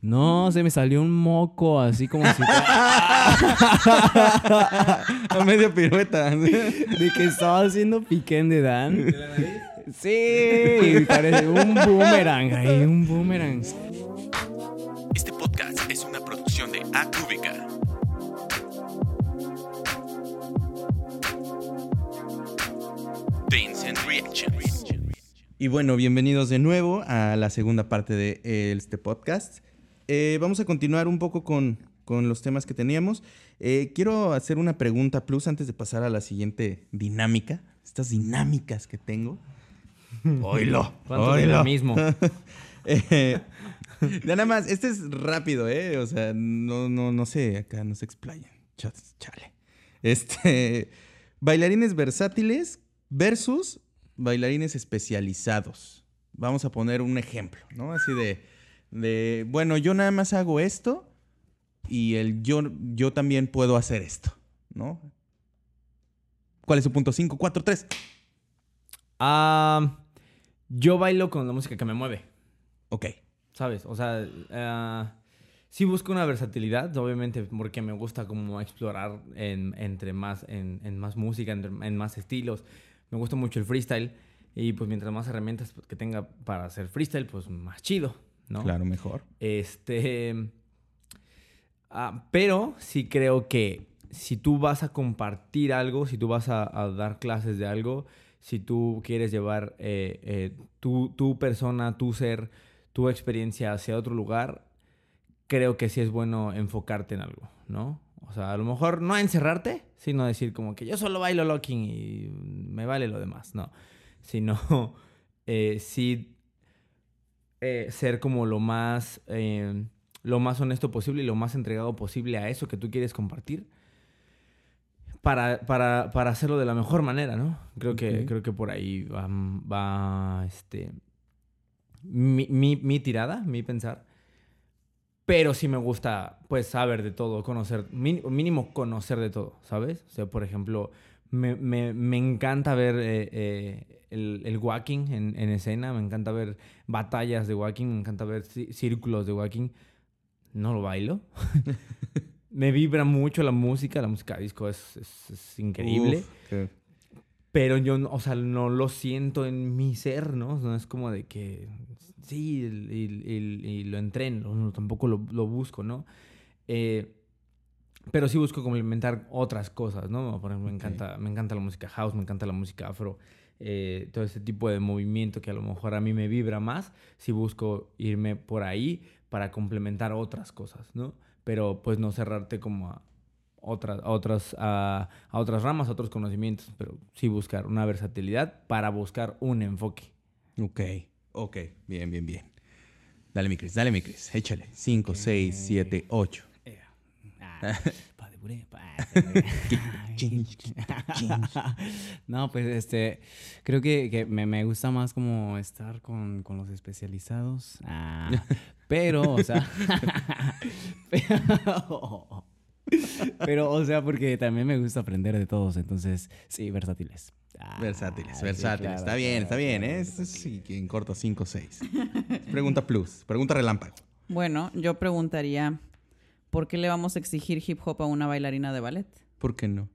No, se me salió un moco, así como si... A media pirueta. de que estaba haciendo piquen de Dan. Sí, parece un boomerang ahí, un boomerang. Este podcast es una producción de Acúbica. Dance and Reactions. Y bueno, bienvenidos de nuevo a la segunda parte de este podcast. Eh, vamos a continuar un poco con, con los temas que teníamos. Eh, quiero hacer una pregunta plus antes de pasar a la siguiente dinámica. Estas dinámicas que tengo. Oilo, ¿Cuánto oilo. mismo? Eh, nada más, este es rápido, ¿eh? O sea, no, no, no sé, acá no se explayan. Chale. Este, bailarines versátiles versus bailarines especializados. Vamos a poner un ejemplo, ¿no? Así de, de bueno, yo nada más hago esto y el yo, yo también puedo hacer esto, ¿no? ¿Cuál es su punto? 5, 4, 3. Ah, yo bailo con la música que me mueve, Ok. ¿sabes? O sea, ah, sí busco una versatilidad, obviamente, porque me gusta como explorar en, entre más, en, en más música, entre- en más estilos. Me gusta mucho el freestyle y pues mientras más herramientas que tenga para hacer freestyle, pues más chido, ¿no? Claro, mejor. Este. ah, pero sí creo que si tú vas a compartir algo, si tú vas a, a dar clases de algo, si tú quieres llevar eh, eh, tu, tu persona, tu ser, tu experiencia hacia otro lugar, creo que sí es bueno enfocarte en algo, ¿no? O sea, a lo mejor no encerrarte, sino decir como que yo solo bailo locking y me vale lo demás, no. Sino eh, sí eh, ser como lo más, eh, lo más honesto posible y lo más entregado posible a eso que tú quieres compartir para, para, para hacerlo de la mejor manera, ¿no? Creo, que, Ok. creo que por ahí va, va, este, mi, mi, mi tirada, mi pensar. Pero sí me gusta, pues, saber de todo, conocer, mí- mínimo conocer de todo, ¿sabes? O sea, por ejemplo, me, me, me encanta ver eh, eh, el, el walking en, en escena, me encanta ver batallas de walking, me encanta ver círculos de walking. No lo bailo. me vibra mucho la música, la música disco es, es- es increíble. Uf, qué- Pero yo, no- o sea, no lo siento en mi ser, ¿no? No es como de que sí, y, y- y lo entreno, no, tampoco lo, lo busco, ¿no? Eh, pero sí busco complementar otras cosas, ¿no? Por ejemplo, me, encanta, me encanta la música house, me encanta la música afro, eh, todo ese tipo de movimiento que a lo mejor a mí me vibra más, sí busco irme por ahí para complementar otras cosas, ¿no? Pero pues no cerrarte como a otras, a otras, a, a otras ramas, a otros conocimientos, pero sí buscar una versatilidad para buscar un enfoque. Ok, ok, bien, bien, bien. Dale, mi Cris, dale, mi Cris, échale. 5, 6, 7, 8. No, pues este, creo que, que me, me gusta más como estar con, con los especializados. Ah, pero, o sea, pero, pero, o sea, porque también me gusta aprender de todos, entonces, sí, versátiles. Ah, Versátiles, sí, versátiles. claro, está bien, claro, está bien, claro, ¿eh? sí, en corto 5, 6. Pregunta plus, pregunta relámpago. Bueno, yo preguntaría, ¿por qué le vamos a exigir hip hop a una bailarina de ballet? ¿Por qué no?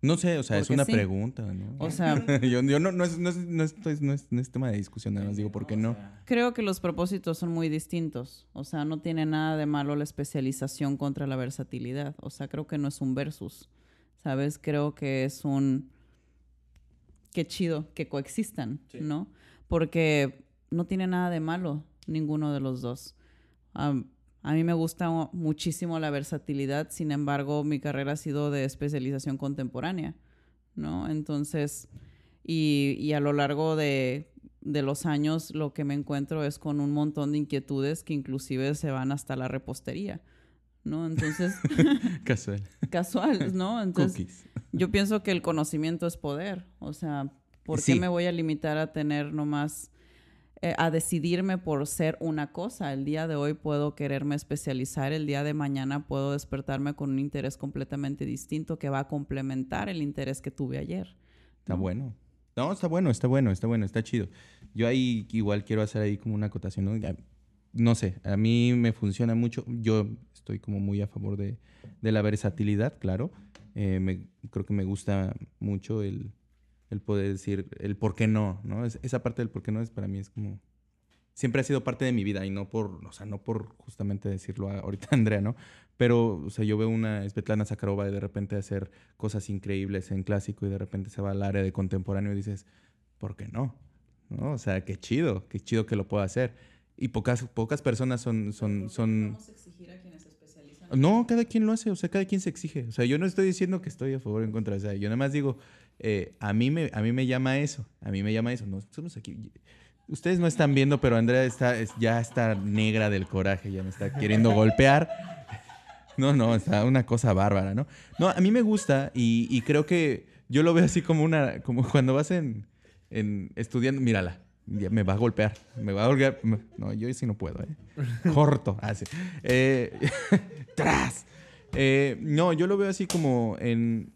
No sé, o sea, es una sí. pregunta, ¿no? O sea, yo, yo no, no, es, no, es, no, estoy- no es- no es tema de discusión, nada más digo, ¿por qué no? creo que los propósitos son muy distintos. O sea, no tiene nada de malo la especialización contra la versatilidad. O sea, creo que no es un versus. ¿Sabes? Creo que es un... Qué chido que coexistan, ¿no? Porque no tiene nada de malo ninguno de los dos. A mí me gusta mu- muchísimo la versatilidad, sin embargo, mi carrera ha sido de especialización contemporánea, ¿no? Entonces, y, y a lo largo de, de los años lo que me encuentro es con un montón de inquietudes que inclusive se van hasta la repostería, ¿no? Entonces, Casual. casual, ¿no? Entonces, Cookies. yo pienso que el conocimiento es poder. O sea, ¿por qué Sí. me voy a limitar a tener nomás, eh, a decidirme por ser una cosa? El día de hoy puedo quererme especializar, el día de mañana puedo despertarme con un interés completamente distinto que va a complementar el interés que tuve ayer. Está bueno. No, está bueno, está bueno, está bueno, está chido. Yo ahí igual quiero hacer ahí como una acotación, ¿no? No sé, a mí me funciona mucho. Yo estoy como muy a favor de, de la versatilidad, claro. Eh, me- creo que me gusta mucho el, el poder decir el por qué no, ¿no? Es- esa parte del por qué no es para mí es como... Siempre ha sido parte de mi vida y no por, o sea, no por justamente decirlo a- ahorita Andrea, ¿no? Pero, o sea, yo veo una Svetlana Sakharova y de repente hacer cosas increíbles en clásico y de repente se va al área de contemporáneo y dices, ¿por qué no? ¿No? O sea, qué chido, qué chido que lo pueda hacer. Y pocas, pocas personas son... son, son... No, cada quien lo hace, o sea, cada quien se exige. O sea, yo no estoy diciendo que estoy a favor o en contra, o sea, yo nada más digo, eh, a, mí me, a mí me llama eso, a mí me llama eso. No, somos aquí. Ustedes no están viendo, pero Andrea está, es- ya está negra del coraje, ya me está queriendo golpear. No, no, está una cosa bárbara, ¿no? No, a mí me gusta y, y creo que yo lo veo así como una, como cuando vas en, en estudiando, mírala, me va a golpear, me va a golpear. No, yo sí no puedo, ¿eh? Corto, así. Eh, tras. Eh, no, yo lo veo así como en-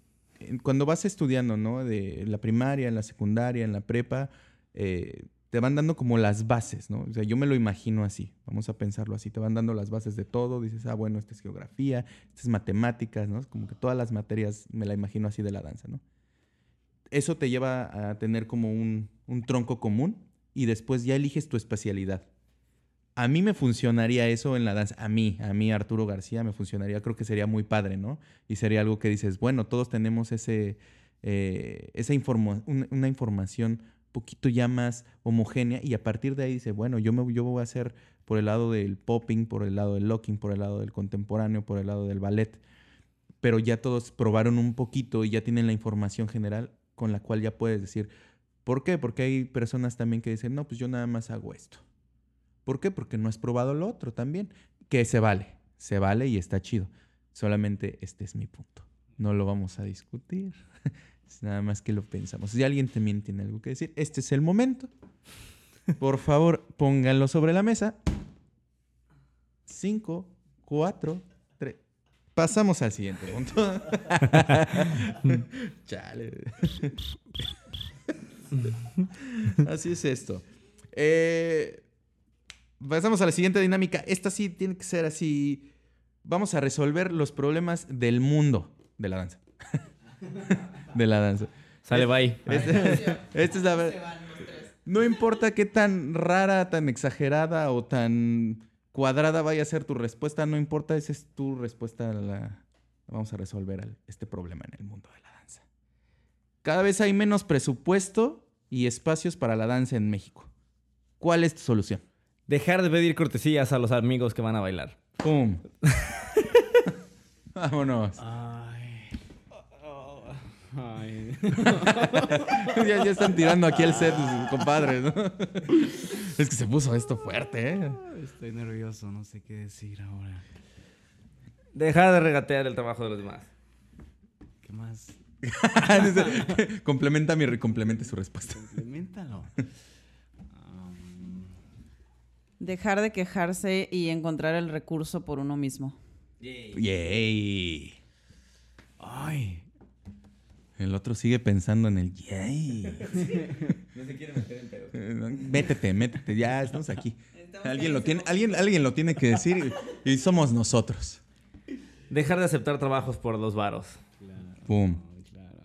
cuando vas estudiando, ¿no? De la primaria, en la secundaria, en la prepa, eh, te van dando como las bases, ¿no? O sea, yo me lo imagino así, vamos a pensarlo así, te van dando las bases de todo, dices, ah, bueno, esta es geografía, esta es matemáticas, ¿no? Como que todas las materias me la imagino así de la danza, ¿no? Eso te lleva a tener como un, un tronco común y después ya eliges tu especialidad. A mí me funcionaría eso en la danza. A mí, a mí, Arturo García, me funcionaría. Creo que sería muy padre, ¿no? Y sería algo que dices, bueno, todos tenemos ese, eh, esa informa- un- una información poquito ya más homogénea y a partir de ahí dice, bueno, yo, me, yo voy a hacer por el lado del popping, por el lado del locking, por el lado del contemporáneo, por el lado del ballet. Pero ya todos probaron un poquito y ya tienen la información general con la cual ya puedes decir, ¿por qué? Porque hay personas también que dicen, no, pues yo nada más hago esto. ¿Por qué? Porque no has probado lo otro también. Que se vale, se vale y está chido. Solamente este es mi punto. No lo vamos a discutir. Es nada más que lo pensamos. Si alguien también tiene algo que decir, este es el momento. Por favor, pónganlo sobre la mesa. Cinco, cuatro, tres. Pasamos al siguiente punto. Chale. Así es esto. Eh, pasamos a la siguiente dinámica. Esta sí tiene que ser así. Vamos a resolver los problemas del mundo de la danza. de la danza. Sale, bye. Este- esta es la verdad. No importa qué tan rara, tan exagerada o tan cuadrada vaya a ser tu respuesta, no importa, esa es tu respuesta a la... Vamos a resolver este problema en el mundo de la danza. Cada vez hay menos presupuesto y espacios para la danza en México. ¿Cuál es tu solución? Dejar de pedir cortesías a los amigos que van a bailar. ¡Pum! Vámonos. Ay. Ay. ya, ya están tirando aquí el set, compadres, ¿no? es que se puso esto fuerte, ¿eh? Estoy nervioso, no sé qué decir ahora. Dejar de regatear el trabajo de los demás. ¿Qué más? complementa mi complemente su respuesta. Complementalo. Dejar de quejarse y encontrar el recurso por uno mismo. Yay. Ay. El otro sigue pensando en el yay. No se quiere meter en pedo. Eh, Métete, métete, ya estamos aquí. Alguien lo tiene, alguien, alguien lo tiene que decir y, y somos nosotros. Dejar de aceptar trabajos por los varos. Pum. Claro.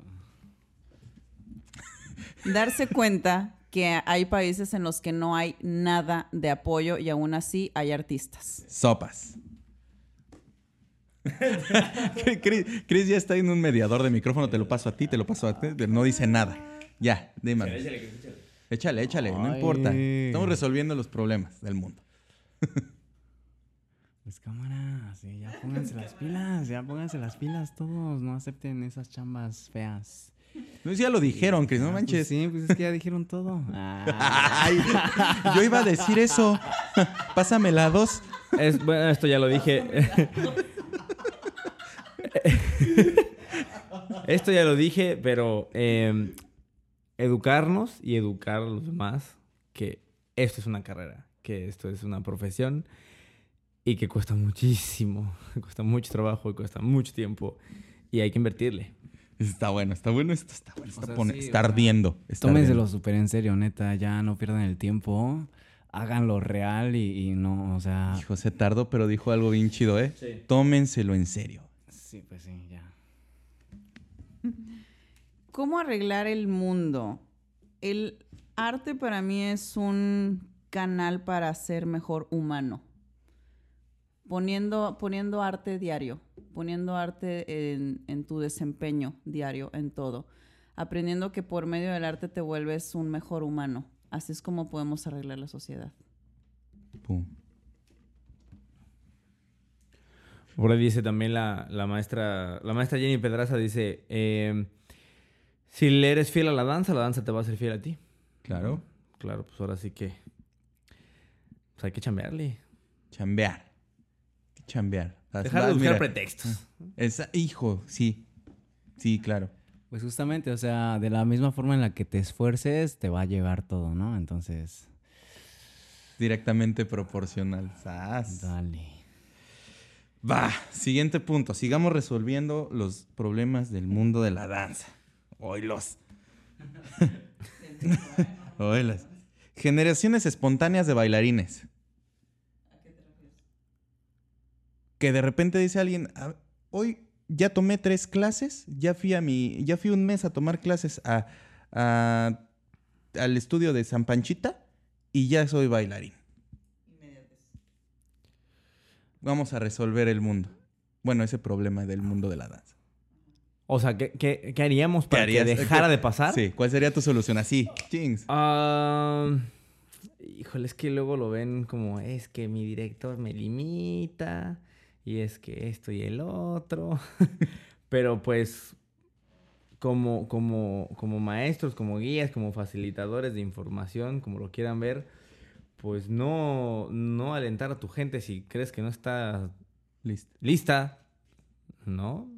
Darse cuenta que hay países en los que no hay nada de apoyo y aún así hay artistas. Sopas. Chris, Chris ya está en un mediador de micrófono, te lo paso a ti, te lo paso a ti, no dice nada. Ya, dime. Échale, échale, no Ay. importa. Estamos resolviendo los problemas del mundo. Pues cámara, sí, ya pónganse las pilas, ya pónganse las pilas todos, no acepten esas chambas feas. No, ya lo dijeron, Chris, no Ah, pues manches. sí, pues es que ya dijeron todo. Ah, Ay, yo iba a decir eso. Pásame la dos. Es, bueno, esto ya lo dije. esto ya lo dije, pero eh, educarnos y educar a los demás que esto es una carrera, que esto es una profesión y que cuesta muchísimo, cuesta mucho trabajo y cuesta mucho tiempo y hay que invertirle. Está bueno, está bueno, esto está bueno. Está, sea, pone- sí, está o ardiendo. está Tómenselo súper en serio, neta, ya no pierdan el tiempo. háganlo real y, y no, o sea... Hijo, se tardó, pero dijo algo bien chido, ¿eh? Sí. Tómenselo en serio. Sí, pues sí, ya. ¿Cómo arreglar el mundo? El arte para mí es un canal para ser mejor humano. Poniendo, poniendo arte diario, poniendo arte en, en tu desempeño diario, en todo. Aprendiendo que por medio del arte te vuelves un mejor humano. Así es como podemos arreglar la sociedad. Pum. Por ahí dice también la, la maestra, la maestra Jenny Pedraza dice, eh, si le eres fiel a la danza, la danza te va a ser fiel a ti. Claro. Claro, pues ahora sí que pues hay que chambearle. Chambear. Chambear. Dejar de buscar mira, pretextos. esa- hijo, sí. Sí, claro. Pues justamente, o sea, de la misma forma en la que te esfuerces, te va a llegar todo, ¿no? Entonces, Directamente proporcional. Sas. dale. Va, siguiente punto. Sigamos resolviendo los problemas del mundo de la danza. Oilos. Oilas. Generaciones espontáneas de bailarines. Que de repente dice alguien, "Ah, hoy ya tomé tres clases, ya fui a mi, ya fui un mes a tomar clases a, a- al estudio de San Panchita y ya soy bailarín. Vamos a resolver el mundo. Bueno, ese problema del mundo de la danza. O sea, ¿qué, qué, qué haríamos para harías? que dejara de pasar? Sí, ¿cuál sería tu solución? Así, chings. Ah, híjole, es que luego lo ven como, es que mi director me limita, y es que esto y el otro. Pero pues, como, como, como maestros, como guías, como facilitadores de información, como lo quieran ver, pues no, no alentar a tu gente si crees que no está lista, ¿no?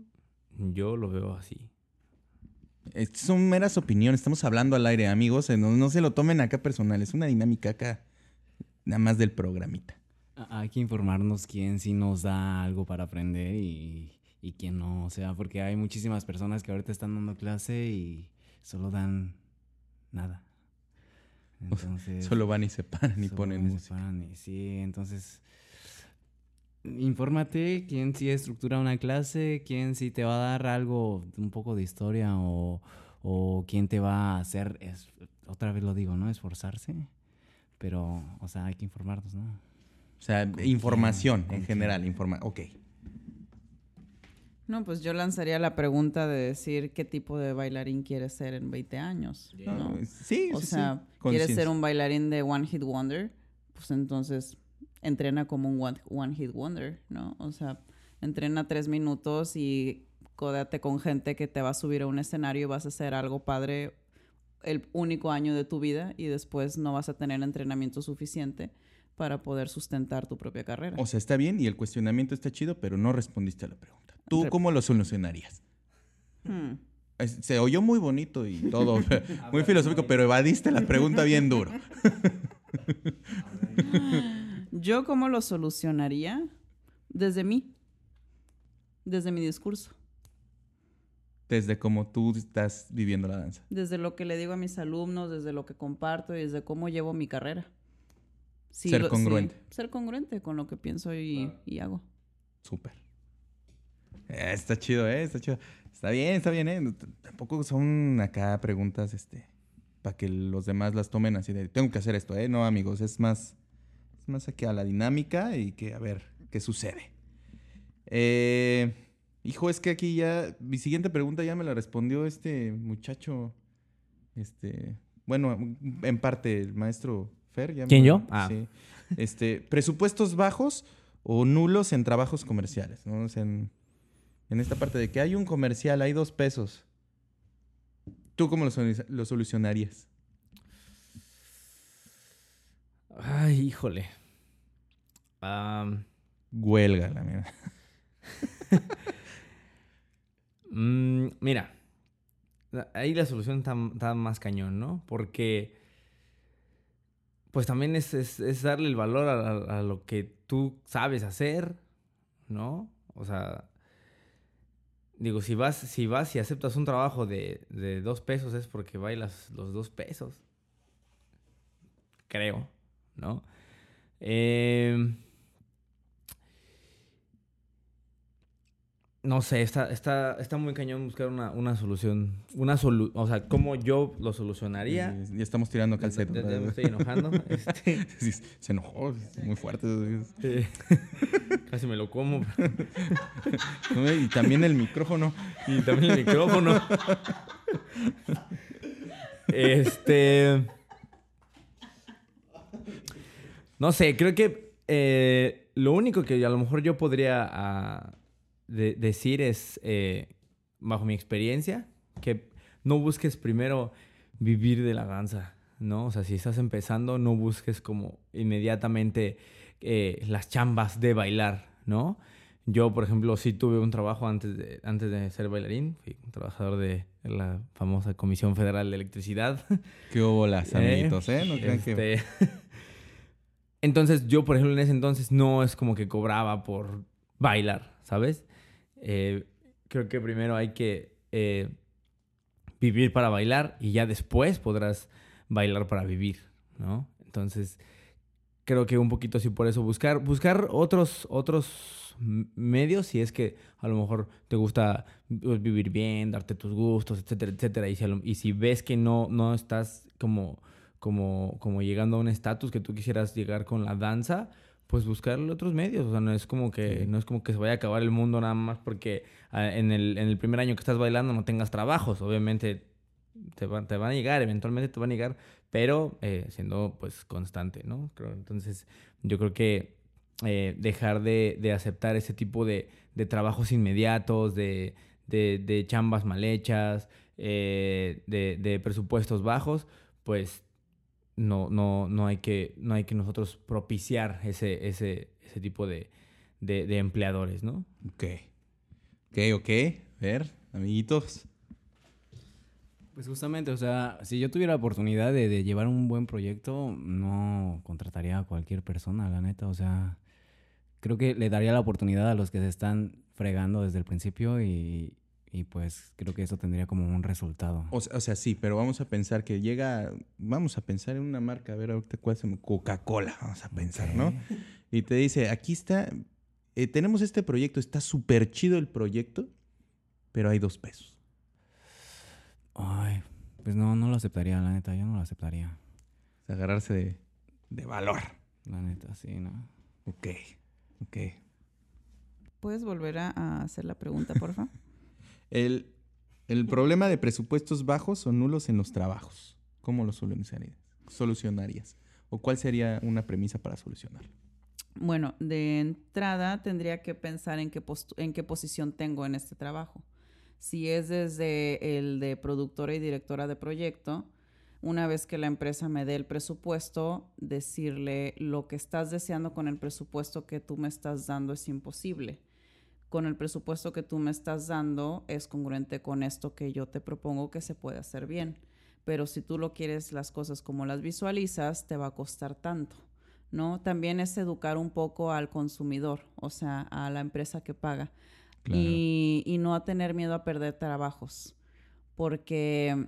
Yo lo veo así. Estas son meras opiniones, estamos hablando al aire, amigos. eh, No, no se lo tomen acá personal, es una dinámica acá, nada más del programita. Hay que informarnos quién sí nos da algo para aprender y, y quién no. O sea, porque hay muchísimas personas que ahorita están dando clase y solo dan nada. Entonces, Solo van y se paran y ponen van y se música. paran y sí, entonces infórmate quién sí estructura una clase, quién sí te va a dar algo, un poco de historia o, o quién te va a hacer, es- otra vez lo digo, ¿no? Esforzarse. Pero, o sea, hay que informarnos, ¿no? O sea, ¿Con información quién? en ¿Con general, informa. Ok. No, pues yo lanzaría la pregunta de decir qué tipo de bailarín quieres ser en 20 años. ¿no? Sí, O sí, sí. sea, ¿quieres ser un bailarín de One Hit Wonder? Pues entonces entrena como un One, one Hit Wonder, ¿no? O sea, entrena tres minutos y códate con gente que te va a subir a un escenario y vas a hacer algo padre el único año de tu vida y después no vas a tener entrenamiento suficiente para poder sustentar tu propia carrera. O sea, está bien y el cuestionamiento está chido, pero no respondiste a la pregunta. ¿Tú cómo lo solucionarías? Hmm. Es- Se oyó muy bonito y todo, muy filosófico, pero evadiste la pregunta bien duro. ¿Yo cómo lo solucionaría? Desde mí. Desde mi discurso. Desde cómo tú estás viviendo la danza. Desde lo que le digo a mis alumnos, desde lo que comparto y desde cómo llevo mi carrera. Sí, Ser sí, congruente. ser congruente con lo que pienso y, y hago. Súper. Eh, está chido, ¿eh? Está chido. Está bien, está bien, ¿eh? Tampoco son acá preguntas, este, para que los demás las tomen así de, tengo que hacer esto, ¿eh? No, amigos, es más, es más aquí a la dinámica y que a ver qué sucede. Eh, hijo, es que aquí ya, mi siguiente pregunta ya me la respondió este muchacho, este, bueno, en parte el maestro Fer. Ya me- ¿Quién, yo? Ah. Sí. Este, presupuestos bajos o nulos en trabajos comerciales, ¿no? O sea, en, en esta parte de que hay un comercial, hay dos pesos. ¿Tú cómo lo, solu- lo solucionarías? Ay, híjole. Am, Huelga, la mierda. Mm, mira, ahí la solución está, está más cañón, ¿no? Porque, pues también es, es- es darle el valor a, lo que tú sabes hacer, ¿no? O sea, digo, si vas, si vas y aceptas un trabajo de, de dos pesos es porque bailas los dos pesos. Creo, ¿no? Eh, no sé, está, está, está muy cañón buscar una, una solución. Una solu o sea, cómo yo lo solucionaría. Ya estamos tirando calceto. Ya- ya- me estoy enojando. este, Sí, Se enojó, muy fuerte. casi me lo como. Y también el micrófono. Y también el micrófono. este. No sé, creo que eh, lo único que a lo mejor yo podría ah, de- decir es, eh, bajo mi experiencia, que no busques primero vivir de la danza, ¿no? O sea, si estás empezando, no busques como inmediatamente eh, las chambas de bailar, ¿no? Yo, por ejemplo, sí tuve un trabajo antes de, antes de ser bailarín. Fui un trabajador de la famosa Comisión Federal de Electricidad. Qué hubo las amiguitos, ¿eh? No crean que... Este, Entonces, yo, por ejemplo, en ese entonces no es como que cobraba por bailar, ¿sabes? Eh, creo que primero hay que eh, vivir para bailar y ya después podrás bailar para vivir, ¿no? Entonces, creo que un poquito así por eso buscar, buscar otros, otros medios si es que a lo mejor te gusta vivir bien, darte tus gustos, etcétera, etcétera. Y si, y si ves que no, no estás como, como, como llegando a un estatus que tú quisieras llegar con la danza, pues buscar otros medios. O sea, no es como que, no es como que se vaya a acabar el mundo nada más porque ah, en, el, en el primer año que estás bailando no tengas trabajos. Obviamente te, van- te van a llegar, eventualmente te van a llegar, pero eh, siendo pues constante, ¿no? Creo, entonces, yo creo que eh, dejar de, de aceptar ese tipo de, de trabajos inmediatos, de, de, de chambas mal hechas, eh, de, de presupuestos bajos, pues no, no, no, hay, que, no hay que nosotros propiciar ese, ese, ese tipo de, de, de empleadores, ¿no? Ok. Ok, ok. A ver, amiguitos. Pues justamente, o sea, si yo tuviera la oportunidad de, de llevar un buen proyecto, no contrataría a cualquier persona, la neta. O sea, creo que le daría la oportunidad a los que se están fregando desde el principio y, y pues creo que eso tendría como un resultado. O sea, o sea, sí, pero vamos a pensar que llega... Vamos a pensar en una marca, a ver ahorita cuál se me... Coca-Cola, vamos a pensar, ¿no? Y te dice, aquí está... eh, tenemos este proyecto, está súper chido el proyecto, pero hay dos pesos. Ay, pues no, no lo aceptaría, la neta, yo no lo aceptaría. O sea, agarrarse de, de valor. La neta, sí, ¿no? Ok, ok. ¿Puedes volver a, a hacer la pregunta, porfa? El, el problema de presupuestos bajos o nulos en los trabajos. ¿Cómo lo solucionarías? ¿O cuál sería una premisa para solucionarlo? Bueno, de entrada tendría que pensar en qué, en qué posición tengo en este trabajo. Si es desde el de productora y directora de proyecto, una vez que la empresa me dé el presupuesto, decirle lo que estás deseando con el presupuesto que tú me estás dando es imposible. Con el presupuesto que tú me estás dando es congruente con esto que yo te propongo que se puede hacer bien. Pero si tú lo quieres las cosas como las visualizas, te va a costar tanto. ¿no? También es educar un poco al consumidor, o sea, a la empresa que paga. Claro. Y, y no a tener miedo a perder trabajos. Porque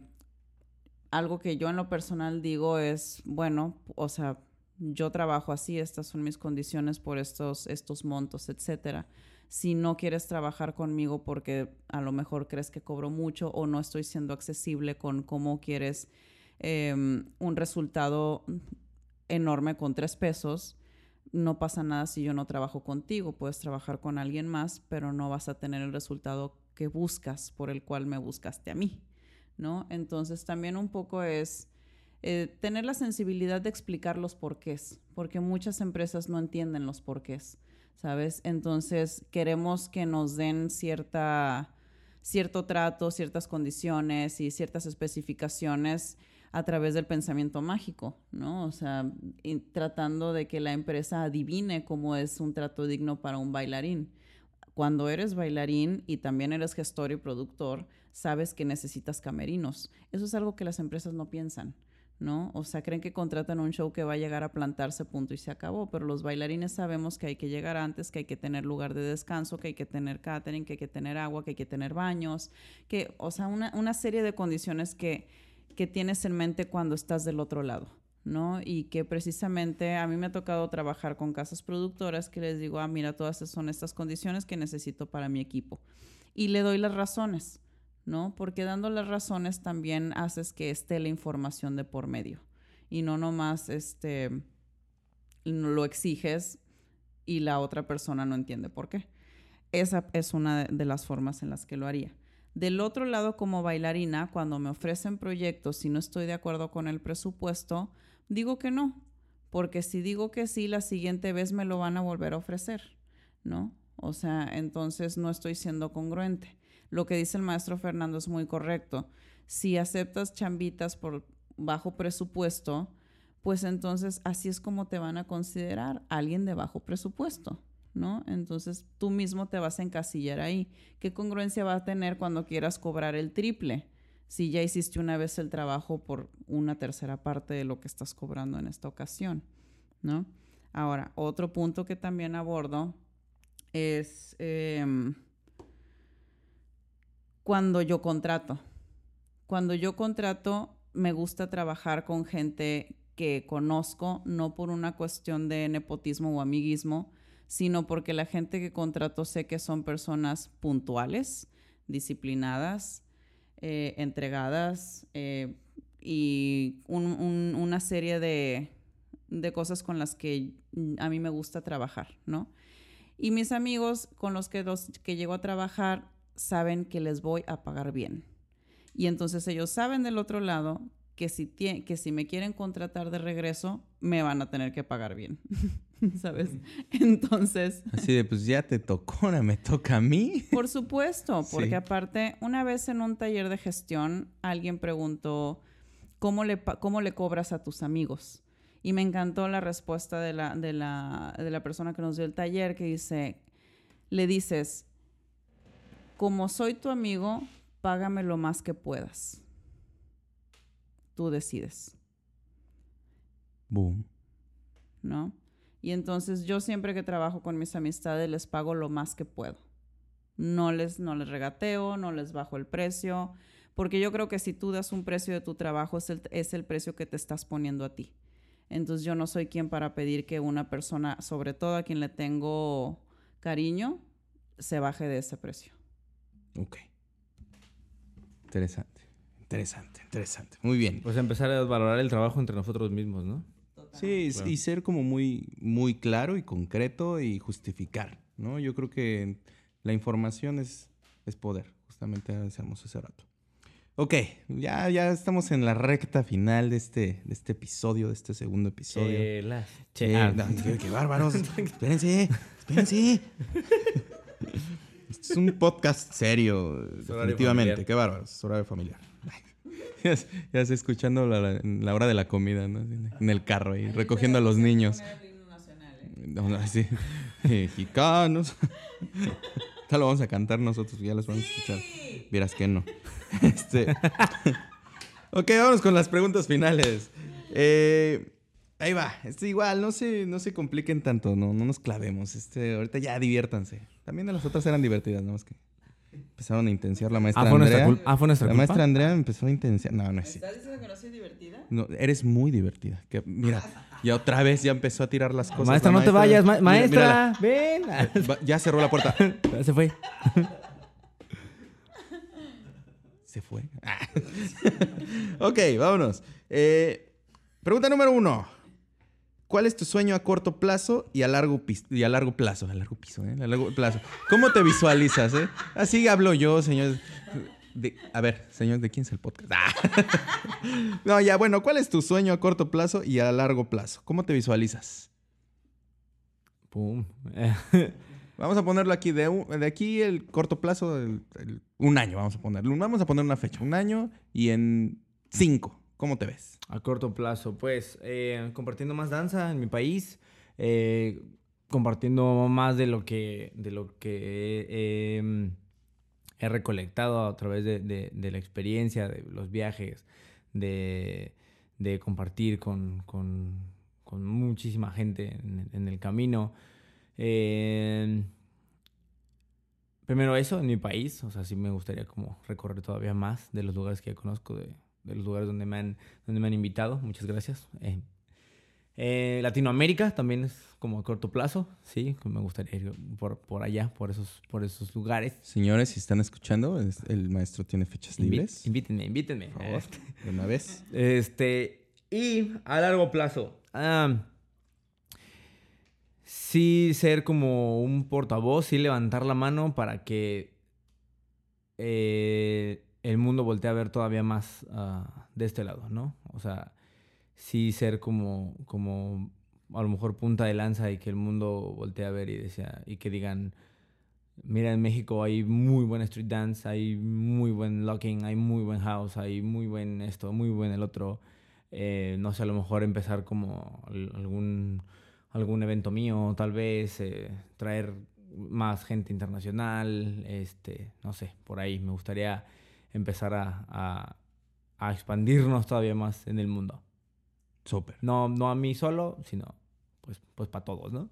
algo que yo en lo personal digo es, bueno, o sea, yo trabajo así, estas son mis condiciones por estos, estos montos, etcétera. Si no quieres trabajar conmigo porque a lo mejor crees que cobro mucho o no estoy siendo accesible con cómo quieres em, un resultado enorme con tres pesos, no pasa nada si yo no trabajo contigo. Puedes trabajar con alguien más, pero no vas a tener el resultado que buscas, por el cual me buscaste a mí, ¿no? Entonces también un poco es eh, tener la sensibilidad de explicar los porqués, porque muchas empresas no entienden los porqués, ¿sabes? Entonces queremos que nos den cierta, cierto trato, ciertas condiciones y ciertas especificaciones a través del pensamiento mágico, ¿no? O sea, tratando de que la empresa adivine cómo es un trato digno para un bailarín. Cuando eres bailarín y también eres gestor y productor, sabes que necesitas camerinos. Eso es algo que las empresas no piensan, ¿no? O sea, creen que contratan un show que va a llegar a plantarse, punto y se acabó, pero los bailarines sabemos que hay que llegar antes, que hay que tener lugar de descanso, que hay que tener catering, que hay que tener agua, que hay que tener baños, que, o sea, una, una serie de condiciones que, que tienes en mente cuando estás del otro lado, ¿no? Y que precisamente a mí me ha tocado trabajar con casas productoras que les digo, ah, mira, todas son estas condiciones que necesito para mi equipo. Y le doy las razones, ¿no? Porque dando las razones también haces que esté la información de por medio. Y no nomás este, lo exiges y la otra persona no entiende por qué. Esa es una de las formas en las que lo haría. Del otro lado, como bailarina, cuando me ofrecen proyectos y no estoy de acuerdo con el presupuesto, digo que no, porque si digo que sí, la siguiente vez me lo van a volver a ofrecer, ¿no? O sea, entonces no estoy siendo congruente. Lo que dice el maestro Fernando es muy correcto. Si aceptas chambitas por bajo presupuesto, pues entonces así es como te van a considerar alguien de bajo presupuesto, ¿no? Entonces tú mismo te vas a encasillar ahí. ¿Qué congruencia va a tener cuando quieras cobrar el triple? Si ya hiciste una vez el trabajo por una tercera parte de lo que estás cobrando en esta ocasión, ¿no? Ahora, otro punto que también abordo es em, cuando yo contrato. Cuando yo contrato, me gusta trabajar con gente que conozco, no por una cuestión de nepotismo o amiguismo, sino porque la gente que contrato sé que son personas puntuales, disciplinadas, eh, entregadas eh, y una serie de, cosas con las que a mí me gusta trabajar, ¿no? Y mis amigos con los que llego a trabajar saben que les voy a pagar bien. Y entonces ellos saben del otro lado que si, que si me quieren contratar de regreso, me van a tener que pagar bien. ¿Sabes? Entonces... Así de, pues ya te tocó, ahora me toca a mí. Por supuesto, porque aparte, una vez en un taller de gestión, alguien preguntó, ¿cómo le, cómo le cobras a tus amigos? Y me encantó la respuesta de la, de, la, de la persona que nos dio el taller, que dice, le dices, como soy tu amigo, págame lo más que puedas tú decides. Boom. ¿No? Y entonces yo siempre que trabajo con mis amistades les pago lo más que puedo. No les, no les regateo, no les bajo el precio, porque yo creo que si tú das un precio de tu trabajo es el, es el precio que te estás poniendo a ti. Entonces yo no soy quien para pedir que una persona, sobre todo a quien le tengo cariño, se baje de ese precio. Ok. Interesante. Interesante, interesante. Muy bien. Pues empezar a valorar el trabajo entre nosotros mismos, ¿no? Sí, y ser como muy, muy claro y concreto y justificar, ¿no? Yo creo que la información es, es poder, justamente decíamos hace rato. Ok, ya, ya estamos en la recta final de este, de este episodio, de este segundo episodio. Che, qué, bárbaros. espérense, espérense. Este es un podcast serio, definitivamente. Qué bárbaros, horario familiar. ya, ya se escuchando la, la, hora de la comida, ¿no? En el carro ahí, recogiendo a los niños. No, no, sí. Mexicanos. Ya lo vamos a cantar nosotros, ya los vamos a escuchar. Vieras que no. Este. ok, vamos con las preguntas finales. Eh, ahí va. Este igual, no se, no se compliquen tanto, no, no nos clavemos. Este, ahorita ya diviértanse. También de las otras eran divertidas, ¿no? Es que Empezaron a intensiar la maestra ah, Andrea. Ah, fue nuestra la culpa? maestra Andrea empezó a intensiar. No, no es ¿Estás diciendo que no soy divertida? No, eres muy divertida. Que, mira, ya otra vez ya empezó a tirar las cosas. Maestra, no te vayas, maestra. ven. Ya cerró la puerta. Se fue. Se fue. ok, vámonos. Eh, pregunta número uno. ¿Cuál es tu sueño a corto plazo y a largo, y a largo plazo? A largo piso, ¿eh? A largo plazo. ¿Cómo te visualizas, eh? Así hablo yo, señor. a ver, señor, ¿de quién es el podcast? no, ya, bueno, ¿cuál es tu sueño a corto plazo y a largo plazo? ¿Cómo te visualizas? Pum. vamos a ponerlo aquí, de, de aquí el corto plazo, un año, vamos a ponerlo. Vamos a poner una fecha, un año y en cinco. ¿Cómo te ves? A corto plazo, pues eh, compartiendo más danza en mi país, eh, compartiendo más de lo que, de lo que em, he recolectado a través de, la experiencia, de los viajes, de, compartir con, muchísima gente en, el camino. Em, primero eso en mi país, o sea, sí me gustaría como recorrer todavía más de los lugares que ya conozco de de los lugares donde me han, donde me han invitado. Muchas gracias. Eh, eh, Latinoamérica también es como a corto plazo, sí, me gustaría ir por, por allá, por esos, por esos lugares. Señores, si están escuchando, es- el maestro tiene fechas Invi- libres. Invítenme, invítenme. Por favor, Este, de una vez. Este, y a largo plazo, ah, sí ser como un portavoz, sí levantar la mano para que eh, el mundo voltee a ver todavía más ah, de este lado, ¿no? O sea, sí ser como, como a lo mejor punta de lanza y que el mundo voltee a ver y, decía, y que digan, mira, en México hay muy buen street dance, hay muy buen locking, hay muy buen house, hay muy buen esto, muy buen el otro. Eh, no sé, a lo mejor empezar como al- algún, algún evento mío, tal vez, eh, traer más gente internacional, este, no sé, por ahí me gustaría empezar a, a- a expandirnos todavía más en el mundo. Súper. No, no a mí solo, sino pues, pues para todos, ¿no?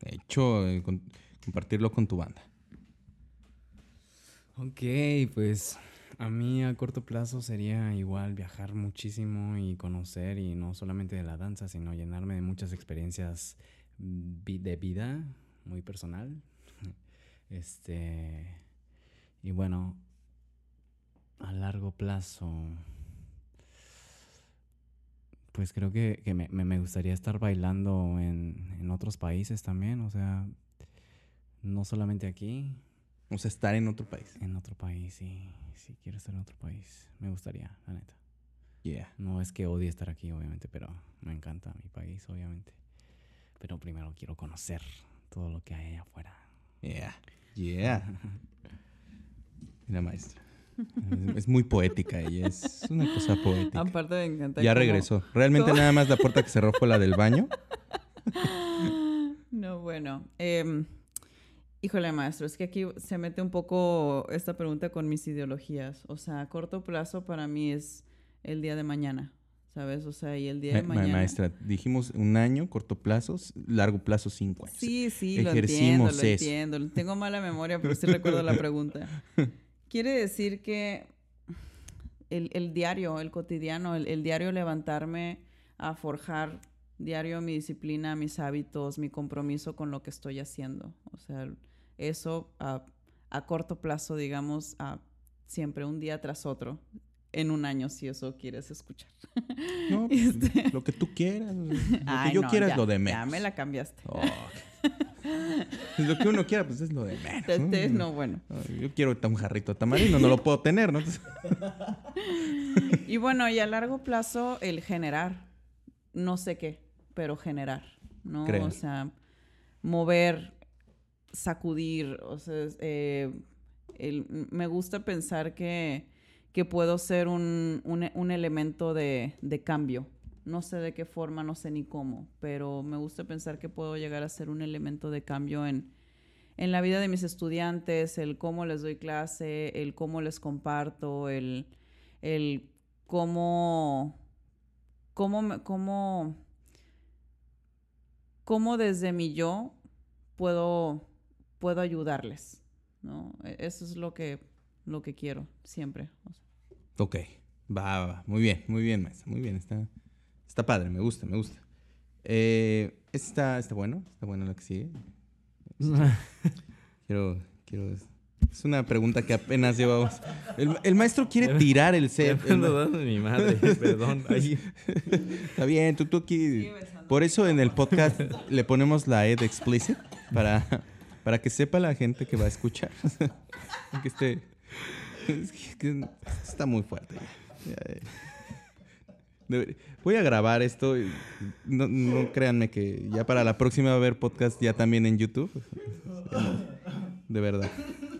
De hecho, eh, con- compartirlo con tu banda. Ok, pues a mí a corto plazo sería igual viajar muchísimo y conocer y no solamente de la danza, sino llenarme de muchas experiencias vi- de vida muy personal. Este y bueno, a largo plazo pues creo que, que me, me- gustaría estar bailando en, en otros países también, o sea, no solamente aquí, O sea, estar en otro país. en otro país, sí. Sí, quiero estar en otro país. Me gustaría, la neta. Yeah. No es que odie estar aquí, obviamente, pero me encanta mi país, obviamente. Pero primero quiero conocer todo lo que hay allá afuera. Yeah. Yeah. Mira, maestra. Es, muy poética ella. Es una cosa poética. Aparte me encanta. Ya regresó. Realmente cómo- nada más la puerta que cerró fue la del baño. No, bueno. em, híjole, maestro, es que aquí se mete un poco esta pregunta con mis ideologías. O sea, a corto plazo para mí es el día de mañana, ¿sabes? O sea, y el día de Ma- ma- mañana. maestra, dijimos un año, corto plazo, largo plazo, cinco años. Sí, sí, lo entiendo, Ejercimos lo eso. entiendo. Tengo mala memoria, pero sí recuerdo la pregunta. Quiere decir que el, el diario, el cotidiano, el, el diario levantarme a forjar diario mi disciplina, mis hábitos, mi compromiso con lo que estoy haciendo. O sea, eso a, a corto plazo, digamos, a siempre un día tras otro, en un año, si eso quieres escuchar. No, pues, Este- lo que tú quieras. Lo que yo no, quiera ya, es lo de Ya menos. me la cambiaste. Oh. Pues lo que uno quiera, pues es lo de menos. Este, ¿no? no, bueno. Yo quiero un jarrito de tamarindo, no lo puedo tener, ¿no? Y bueno, y a largo plazo el generar, no sé qué, pero generar, ¿no? O sea, mover, sacudir, o sea, eh, el- me gusta pensar que, que puedo ser un, un- un elemento de, de cambio. No sé de qué forma, no sé ni cómo, pero me gusta pensar que puedo llegar a ser un elemento de cambio en, en la vida de mis estudiantes, el cómo les doy clase, el cómo les comparto, el, el cómo, cómo, cómo, cómo desde mi yo puedo, puedo ayudarles, ¿no? E- Eso es lo que, lo que quiero siempre. ok, va, va, va. Muy bien, muy bien, maestra. Muy bien, está, está padre, me gusta, me gusta. Eh, está, está bueno, está bueno lo que sigue. Quiero, quiero. Es una pregunta que apenas llevamos. El, el maestro quiere tirar el set. el ma- mi madre, perdón. Ay, Está bien, tú, tú aquí. Por eso en el podcast le ponemos la ed explicit para, para que sepa la gente que va a escuchar. que esté. es que- que está muy fuerte. ya. Voy a grabar esto. No, no créanme que ya para la próxima va a haber podcast ya también en YouTube. De verdad.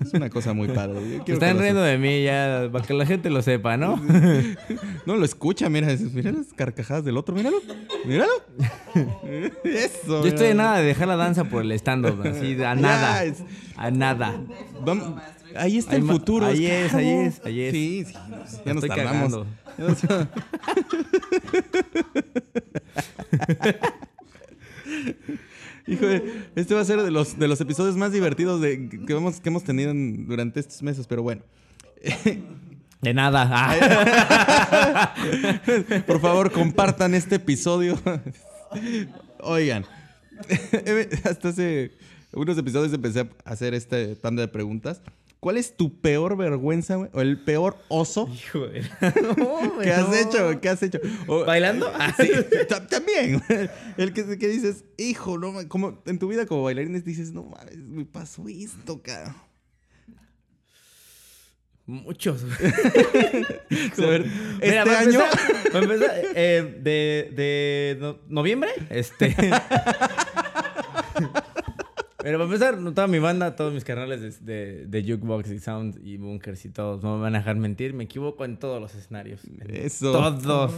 Es una cosa muy padre. Yo están riendo de mí ya, para que la gente lo sepa, ¿no? No lo escucha, mira, mira las carcajadas del otro, míralo, míralo. Eso. Yo estoy mira. a nada de dejar la danza por el stand-up, así, a nada. A nada. Ahí está Ahí el futuro. ahí es, ahí es, ahí es. Sí, sí, ya nos Estoy tardamos. cagando. Nos- Híjole, este va a ser de los, de los episodios más divertidos de, que, hemos, que hemos tenido en- durante estos meses, pero bueno. De nada. Ah. Por favor, compartan este episodio. Oigan, hasta hace unos episodios empecé a hacer este tanda de preguntas. ¿Cuál es tu peor vergüenza, güey? O el peor oso Hijo de- que has hecho, güey? ¿Qué has hecho? O- ¿Bailando? Ah, Sí, ta- también. güey. El que, que dices, hijo, no como en tu vida como bailarines dices, no mames, me pasó esto, cara. Muchos. A ver, este Mira, para año. empezar- para empezar, eh, de, de no- noviembre, este. Pero para empezar, toda mi banda, todos mis canales de, de, de Jukebox y Sound y Bunkers y todos, no me van a dejar mentir, me equivoco en todos los escenarios. En Eso. Todos.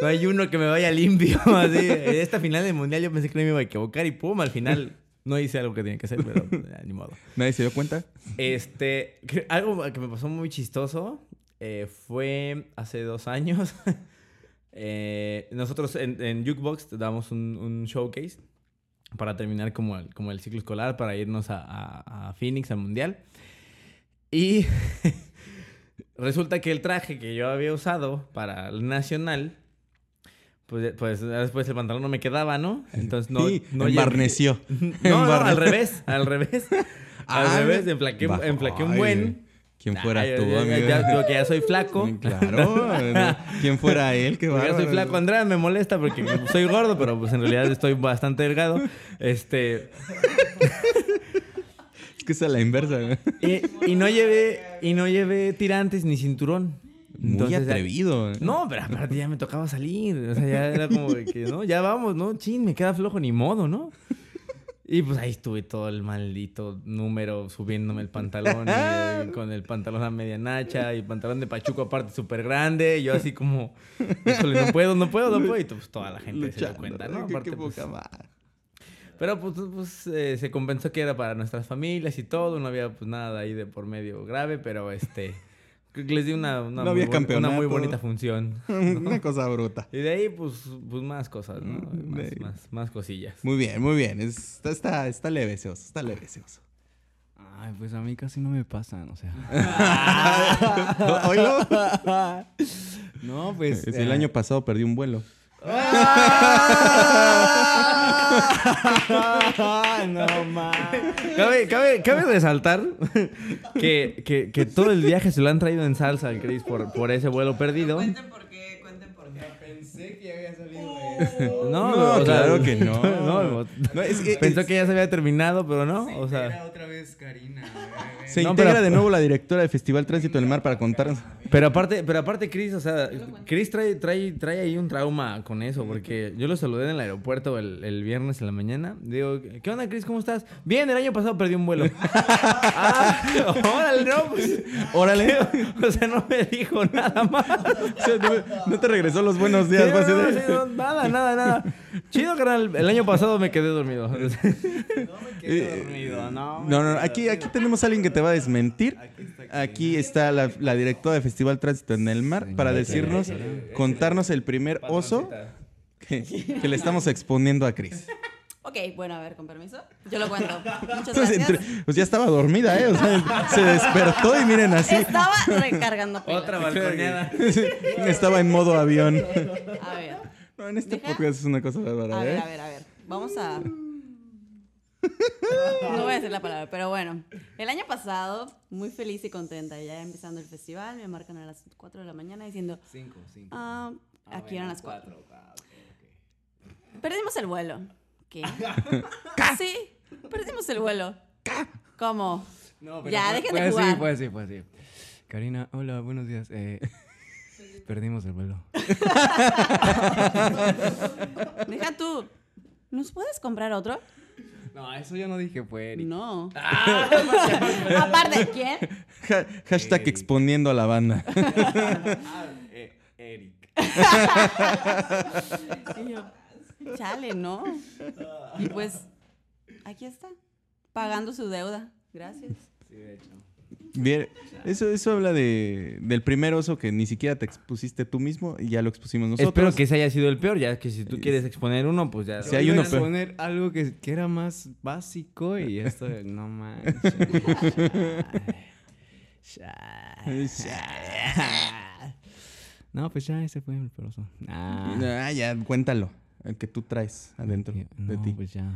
No hay uno que me vaya limpio. Así. En esta final del mundial yo pensé que no me iba a equivocar y pum, al final no hice algo que tenía que hacer, pero ya, ni modo. Nadie se dio cuenta. Este, que- algo que me pasó muy chistoso eh, fue hace dos años. Eh, nosotros en, en Jukebox damos un, un showcase para terminar como el, como el ciclo escolar, para irnos a, a- a Phoenix, al Mundial. Y resulta que el traje que yo había usado para el Nacional, pues, pues después el pantalón no me quedaba, ¿no? Entonces no... Sí, no embarneció. no, no, al revés, al revés. Al Ah, revés, enflaqué, enflaqué un buen. ¿Quién fuera tú, amigo? ya- que ya soy flaco. Claro. no, ¿Quién fuera él? Qué ya soy flaco. Andrea me molesta porque soy gordo, pero pues en realidad estoy bastante delgado. Este. Es que es a la inversa. güey. Y, y no llevé, y no llevé tirantes ni cinturón. Muy Entonces, atrevido. ¿eh? No, pero aparte ya me tocaba salir. O sea, ya era como de que, ¿no? Ya vamos, ¿no? Chin, me queda flojo, ni modo, ¿no? Y pues ahí estuve todo el maldito número subiéndome el pantalón y, eh, con el pantalón a media nacha y pantalón de pachuco aparte súper grande. Y yo así como, no puedo, no puedo, no puedo. Y pues toda la gente se dio cuenta, ¿no? Aparte, pues, pero pues, pues, eh, se compensó que era para nuestras familias y todo. No había pues nada ahí de por medio grave, pero este... creo que les di una, una, No muy, había bon- una muy campeonato. bonita función. Una cosa bruta. Y de ahí, pues, pues más cosas, ¿no? Mm, Más, más, más cosillas. Muy bien, muy bien. Es- Está, está, está leve ese oso. Está leve ese oso. Ay, pues a mí casi no me pasan, o sea. ¿Oílo? No, pues. Es el eh, año pasado perdí un vuelo. no mames. Cabe, cabe, cabe resaltar que, que, que todo el viaje se lo han traído en salsa al Chris por, por ese vuelo perdido. por qué, cuenten por qué. Pensé que había salido No, No, o sea, claro que no. no, No, es que- pensó es- que ya se había terminado, pero no. O sea, otra vez Karina. Se No, integra pero- de nuevo la directora del Festival Tránsito del Mar para contarnos. pero aparte, pero aparte Chris, o sea, Chris trae, trae, trae ahí un trauma con eso, porque yo lo saludé en el aeropuerto el, el viernes en la mañana. Digo, ¿qué onda, Chris? ¿Cómo estás? Bien, el año pasado perdí un vuelo. ah, órale, no, pues. Órale. O sea, no me dijo nada más. O sea, no, no te regresó los buenos Sí, días. sí, no, nada, nada, nada. Chido, carnal. El año pasado me quedé dormido. Eh, No, no, aquí, aquí tenemos a alguien que te va a desmentir. Aquí está la, la directora del Festival Tránsito en el Mar para decirnos, contarnos el primer oso que, que le estamos exponiendo a Cris. Ok, bueno, a ver, con permiso. Yo lo cuento. Muchas Pues, gracias. entre- pues ya estaba dormida, ¿eh? O sea, se despertó y miren así. Estaba recargando pilas. Otra balconeada. Estaba en modo avión. A ver, No, en este Deja- podcast es una cosa bárbara, a ver, ¿eh? a ver, a ver. Vamos a... No voy a decir la palabra, pero bueno. El año pasado, muy feliz y contenta, ya empezando el festival, me marcan a las 4 de la mañana diciendo, Cinco, cinco. ah, aquí eran las 4. Perdimos el vuelo. ¿Qué? Sí, perdimos el vuelo. ¿Cómo? No, Ya, dejen de jugar. así, fue así, fue así. Karina, hola, buenos días. Eh, perdimos el vuelo. Deja tú. ¿Nos puedes comprar otro? No, eso yo no dije, fue Eric. No. Ah, Aparte, ¿quién? Ha- hashtag exponiendo a la banda. Eh, Eric. Y yo, chale, ¿no? Y pues, aquí está, pagando su deuda. Gracias. Bien, eso, eso habla de, del primer oso que ni siquiera te expusiste tú mismo y ya lo expusimos nosotros. Espero que ese haya sido el peor, ya que si tú quieres exponer uno, pues ya. Si hay uno a peor. poner algo que, que era más básico y esto, no manches. No, pues ya ese fue el peroso. Ah, Ah, ya, cuéntalo. El que tú traes adentro que- de ti. pues ya.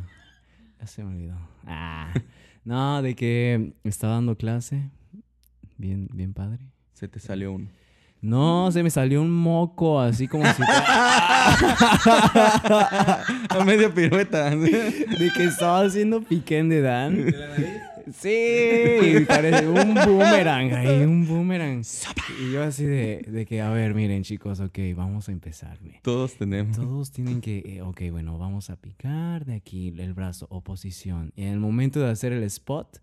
Ya se me olvidó. Ah, no, de que estaba dando clase. Bien, bien padre. Se te salió uno. No, se me salió un moco así como si A medio pirueta. de que estaba haciendo piquen de Dan. Sí, parece un boomerang ahí, un boomerang. Y yo así de, de que, a ver, miren chicos, ok, vamos a empezar. Todos tenemos. Todos tienen que, eh, ok, bueno, vamos a picar de aquí el brazo, oposición. Y en el momento de hacer el spot,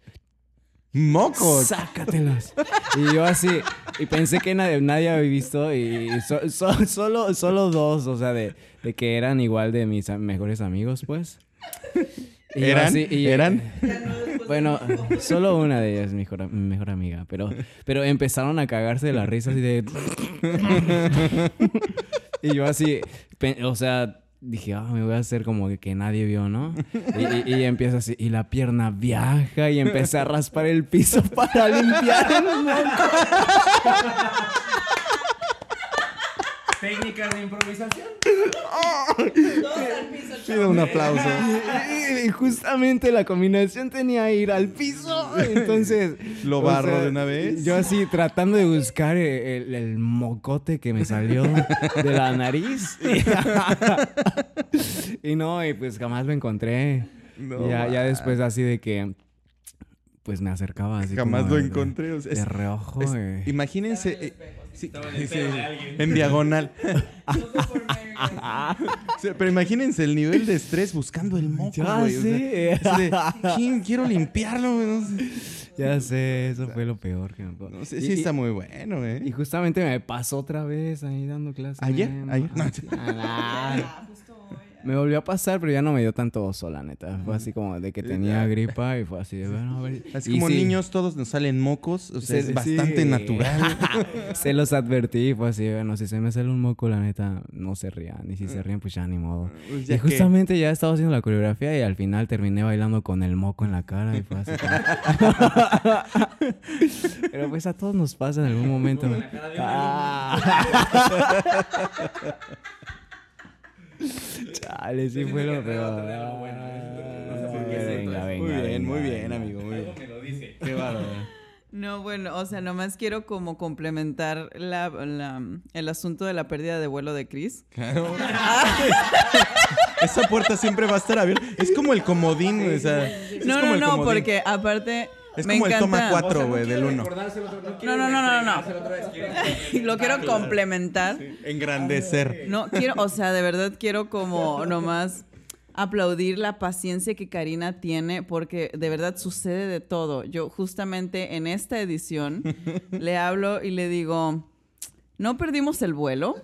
¡Mocos! sácatelos. Y yo así, y pensé que nadie, nadie había visto, y so- so- solo, solo dos, o sea, de, de que eran igual de mis mejores amigos, pues. Y ¿Eran? así- y- ¿Eran? Bueno, solo una de ellas es mi mejor, mejor amiga, pero, pero empezaron a cagarse de la risa así de... y yo así, o sea, dije, ah, me voy a hacer como que, que nadie vio, ¿no? Y, y, y empieza así, y la pierna viaja y empecé a raspar el piso para limpiar el moco. Técnicas de improvisación. Pido un aplauso. Y, y justamente la combinación tenía ir al piso, entonces... Lo o barro sea, de una vez. Yo así tratando de buscar el, el- el mocote que me salió de la nariz. y no, y pues jamás lo encontré. No, ya, ya después así de que pues me acercaba así Jamás como lo encontré. o sea, De, es- reojo. es- eh. imagínense. Sí, sí, en diagonal. Sí, pero imagínense el nivel de estrés buscando el moco, Ya güey. o sea, sé. así de, "Chin, quiero limpiarlo, güey, no sé. Ya sé, eso fue lo peor que me pasó. No sé, Y- sí y- está muy bueno, ¿eh? Y justamente me pasó otra vez ahí dando clases. ¿Ayer? ¿Ayer? No. Ah, Me volvió a pasar, pero ya no me dio tanto oso, la neta. Fue así como de que tenía gripa y fue así de, bueno, a ver. Así Y como sí, niños todos nos salen mocos, o sea, se- es bastante sí. natural. se los advertí, fue así, bueno, si se me sale un moco, la neta, no se rían. Y si se ríen, pues ya ni modo. Pues ya y que- justamente ya estaba haciendo la coreografía y al final terminé bailando con el moco en la cara y fue así. como- Pero pues a todos nos pasa en algún momento. Chale, sí fue lo peor. Venga, venga, Muy bien, venga, muy bien, venga. amigo, muy bien. Qué bárbaro. No, bueno, o sea, nomás quiero como complementar la, la- el asunto de la pérdida de vuelo de Chris. Claro. Esa puerta siempre va a estar abierta. Es como el comodín, o sea. es No, como no, el no, comodín. porque aparte Es me como el toma encanta- 4, güey, del 1. No, no, no, no, no. Lo quiero complementar. Engrandecer. No, quiero, o sea, de verdad quiero como nomás aplaudir la paciencia que Karina tiene porque de verdad sucede de todo. Yo justamente en esta edición le hablo y le digo, no perdimos el vuelo,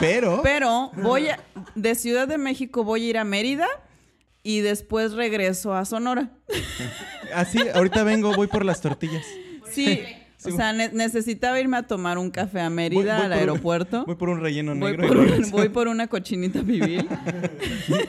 Pero. pero voy a, de Ciudad de México voy a ir a Mérida y después regreso a Sonora. Así, ahorita vengo, voy por las tortillas. Sí, o sea, ne- necesitaba irme a tomar un café a Mérida, Voy- voy al un- aeropuerto. Voy por un relleno Voy negro por, y, un- regreso. voy por una cochinita pibil.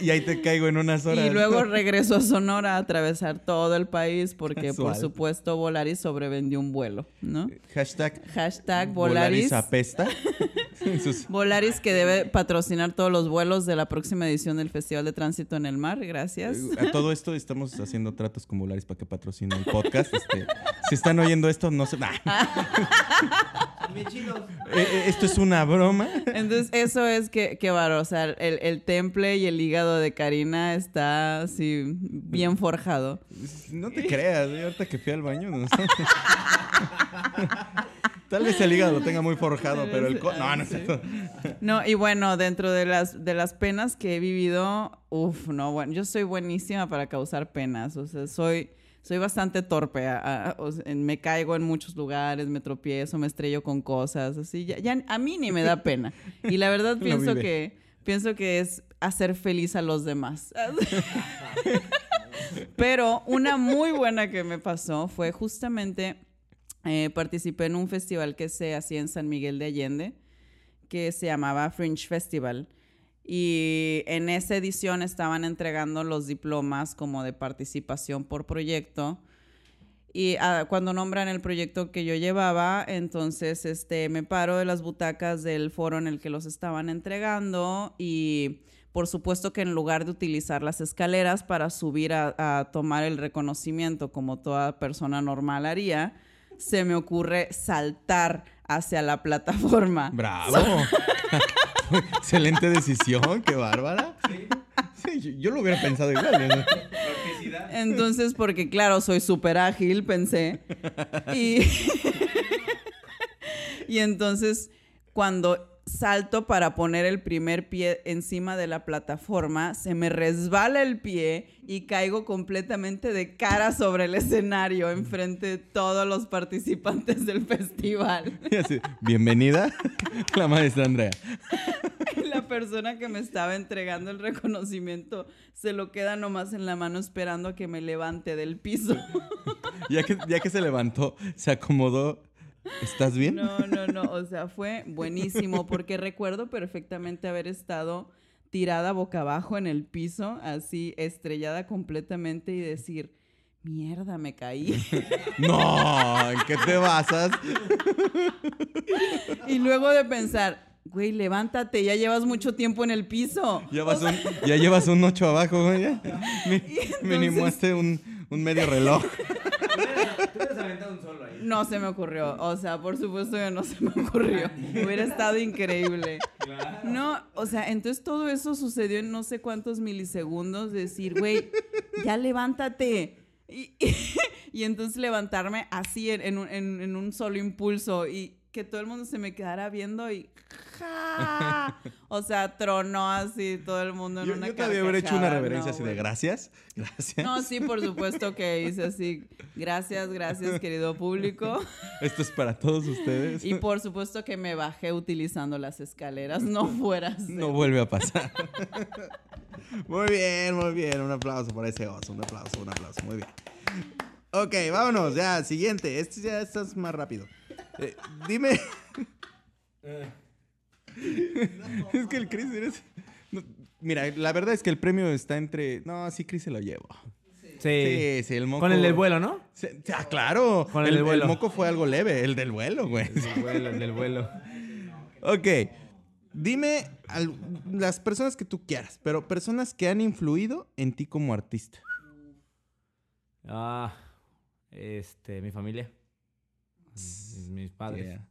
y, y ahí te caigo en unas horas. Y luego regreso a Sonora a atravesar todo el país porque, por supuesto, Volaris sobrevendió un vuelo, ¿no? Hashtag Hashtag Volaris Volaris. apesta. Sus- Volaris que debe patrocinar todos los vuelos de la próxima edición del Festival de Tránsito en el Mar. Gracias. A todo esto estamos haciendo tratos con Volaris para que patrocine el podcast. Este, si están oyendo esto, no sé. Nah. Eh, eh, esto es una broma. Entonces, eso es que, que bárbaro. O sea, el, el temple y el hígado de Karina está así bien forjado. No te creas, eh, ahorita que fui al baño. no sé. Tal vez el hígado lo tenga muy forjado, pero el... No, no es cierto. No, y bueno, dentro de las, de las penas que he vivido, uff, no, bueno, yo soy buenísima para causar penas, o sea, soy, soy bastante torpe, a- a- me caigo en muchos lugares, me tropiezo, me estrello con cosas, así, ya, ya a mí ni me da pena. Y la verdad pienso que, pienso que es hacer feliz a los demás. Pero una muy buena que me pasó fue justamente eh, participé en un festival que se hacía en San Miguel de Allende, que se llamaba Fringe Festival. Y en esa edición estaban entregando los diplomas como de participación por proyecto. Y ah, cuando nombran el proyecto que yo llevaba, entonces este, me paro de las butacas del foro en el que los estaban entregando y por supuesto que en lugar de utilizar las escaleras para subir a, a tomar el reconocimiento como toda persona normal haría, se me ocurre saltar hacia la plataforma. ¡Bravo! Excelente decisión, qué bárbara. Sí, yo, yo lo hubiera pensado igual. ¿no? Entonces, porque claro, soy súper ágil, pensé. Y, y entonces, cuando salto para poner el primer pie encima de la plataforma, se me resbala el pie y caigo completamente de cara sobre el escenario enfrente de todos los participantes del festival. Así, Bienvenida, la maestra Andrea. La persona que me estaba entregando el reconocimiento se lo queda nomás en la mano esperando a que me levante del piso. Ya que, ya que se levantó, se acomodó. ¿Estás bien? No, no, no. O sea, fue buenísimo porque recuerdo perfectamente haber estado tirada boca abajo en el piso, así estrellada completamente y decir, mierda, me caí. No, ¿en qué te basas? y luego de pensar, güey, levántate, ya llevas mucho tiempo en el piso. Ya, vas un- ya llevas un 8 abajo, güey. Mínimo este un, un medio reloj. Tú hubieras aventado un solo ahí. No se me ocurrió. O sea, por supuesto que no se me ocurrió. Hubiera estado increíble. No, o sea, entonces todo eso sucedió en no sé cuántos milisegundos. Decir, güey, ya levántate. Y, y entonces levantarme así en, en un, en- en un solo impulso y que todo el mundo se me quedara viendo y... ¡ja! O sea, tronó así todo el mundo en Yo, una yo todavía hubiera hecho una reverencia No, así de gracias. Gracias. No, sí, por supuesto que hice así. Gracias, gracias, querido público. Esto es para todos ustedes. Y por supuesto que me bajé utilizando las escaleras, no fueras. No vuelve a pasar. muy bien, muy bien. Un aplauso por ese oso. Un aplauso, un aplauso. Muy bien. Ok, vámonos. Ya, siguiente. Este ya estás más rápido. Eh, dime. es que el Chris eres... no, mira, la verdad es que el premio está entre... No, sí, Chris se lo llevo. Sí. Sí, sí, el moco... Con el del vuelo, ¿no? Sí, ah, claro. Con el el, del vuelo. el moco fue algo leve. El del vuelo, güey. El del vuelo, el del vuelo. Ok. Dime al- las personas que tú quieras, pero personas que han influido en ti como artista. Ah, este, mi familia. Mis, mis padres. Yeah.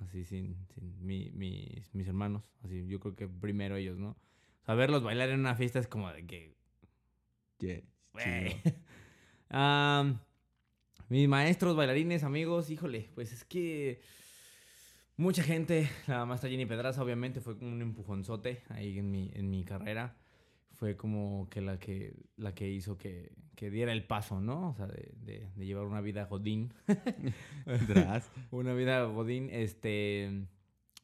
Así, sin, sin mi- mis, mis hermanos. Así, yo creo que primero ellos, ¿no? O sea, verlos bailar en una fiesta es como de que, Yeah. Am, mis maestros, bailarines, amigos, híjole, pues es que mucha gente, la maestra Jenny Pedraza obviamente fue como un empujonzote ahí en mi, en mi carrera. Fue como que la que, la que hizo que, que diera el paso, ¿no? O sea, de, de- de llevar una vida godín. Una vida godín, este...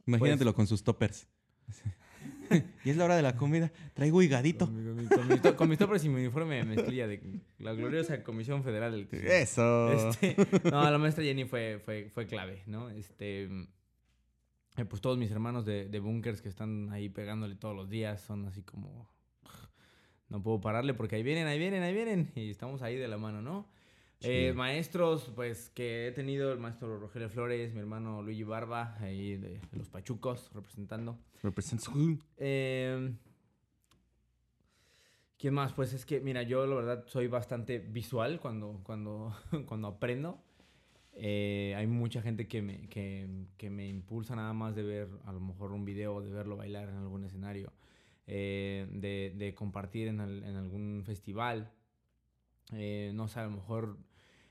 Imagínatelo con sus toppers. y es la hora de la comida. Traigo higadito. Con, mi- con mi- con mis to- con mis toppers y mi uniforme de mezclilla de la gloriosa Comisión Federal. Eso. Este, no, la maestra Jenny fue, fue, fue clave, ¿no? Este, eh, pues todos mis hermanos de, de bunkers que están ahí pegándole todos los días son así como... No puedo pararle porque ahí vienen, ahí vienen, ahí vienen. Y estamos ahí de la mano, ¿no? Eh, maestros, pues que he tenido el maestro Rogelio Flores, mi hermano Luigi Barba, ahí de, de los Pachucos, representando. Represents- Eh, ¿Quién más? Pues es que, mira, yo la verdad soy bastante visual cuando, cuando, cuando aprendo. Eh, hay mucha gente que me, que, que me impulsa nada más de ver a lo mejor un video, de verlo bailar en algún escenario, eh, de, de compartir en, al- en algún festival. Eh, no sé, a lo mejor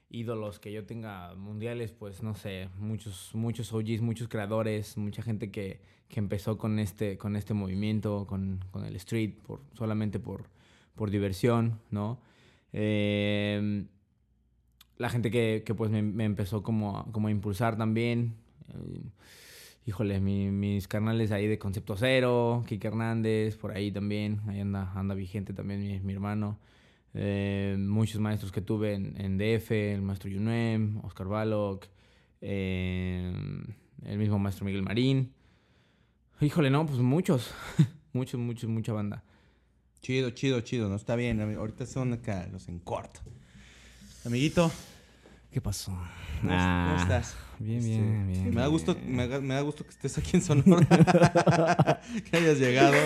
ídolos que yo tenga mundiales, pues no sé, muchos, muchos OGs, muchos creadores, mucha gente que, que empezó con este, con este movimiento, con, con el street, por, solamente por, por diversión, ¿no? Eh, la gente que, que, pues me, empezó como, a- como a impulsar también. eh, híjole, mi- mis carnales ahí de Concepto Cero, Kike Hernández, por ahí también, ahí anda, anda vigente también mi, hermano. Eh, muchos maestros que tuve en, DF, el maestro Yunem, Oscar Balog, eh, el mismo maestro Miguel Marín. Híjole, no, pues muchos, muchos, muchos, mucha banda. Chido, chido, chido. No está bien. Ahorita son acá los en corto. Amiguito, ¿Qué pasó? ¿Cómo, Ah, cómo estás? Bien, Este, bien, bien. Me da gusto, me, da- me da gusto que estés aquí en Sonora. que hayas llegado.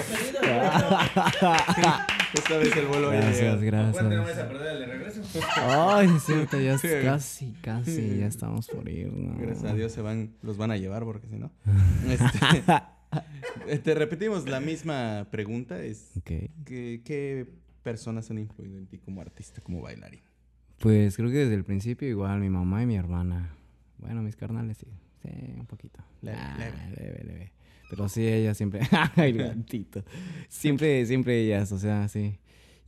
Esta vez el vuelo Gracias, llegado. gracias. a perder el de regreso? Ay, es cierto, ya es Sí. casi, casi, ya estamos por ir. ¿no? Gracias a Dios se van, los van a llevar porque si no. Este, eh, te repetimos la misma pregunta. Es Ok. ¿qué, qué personas han influido en ti como artista, como bailarín? Pues creo que desde el principio igual mi mamá y mi hermana. Bueno, mis carnales sí. Sí, un poquito. Leve, Ah, leve. leve, leve. Pero sí, ella siempre. el gatito. Siempre, siempre ellas, o sea, sí.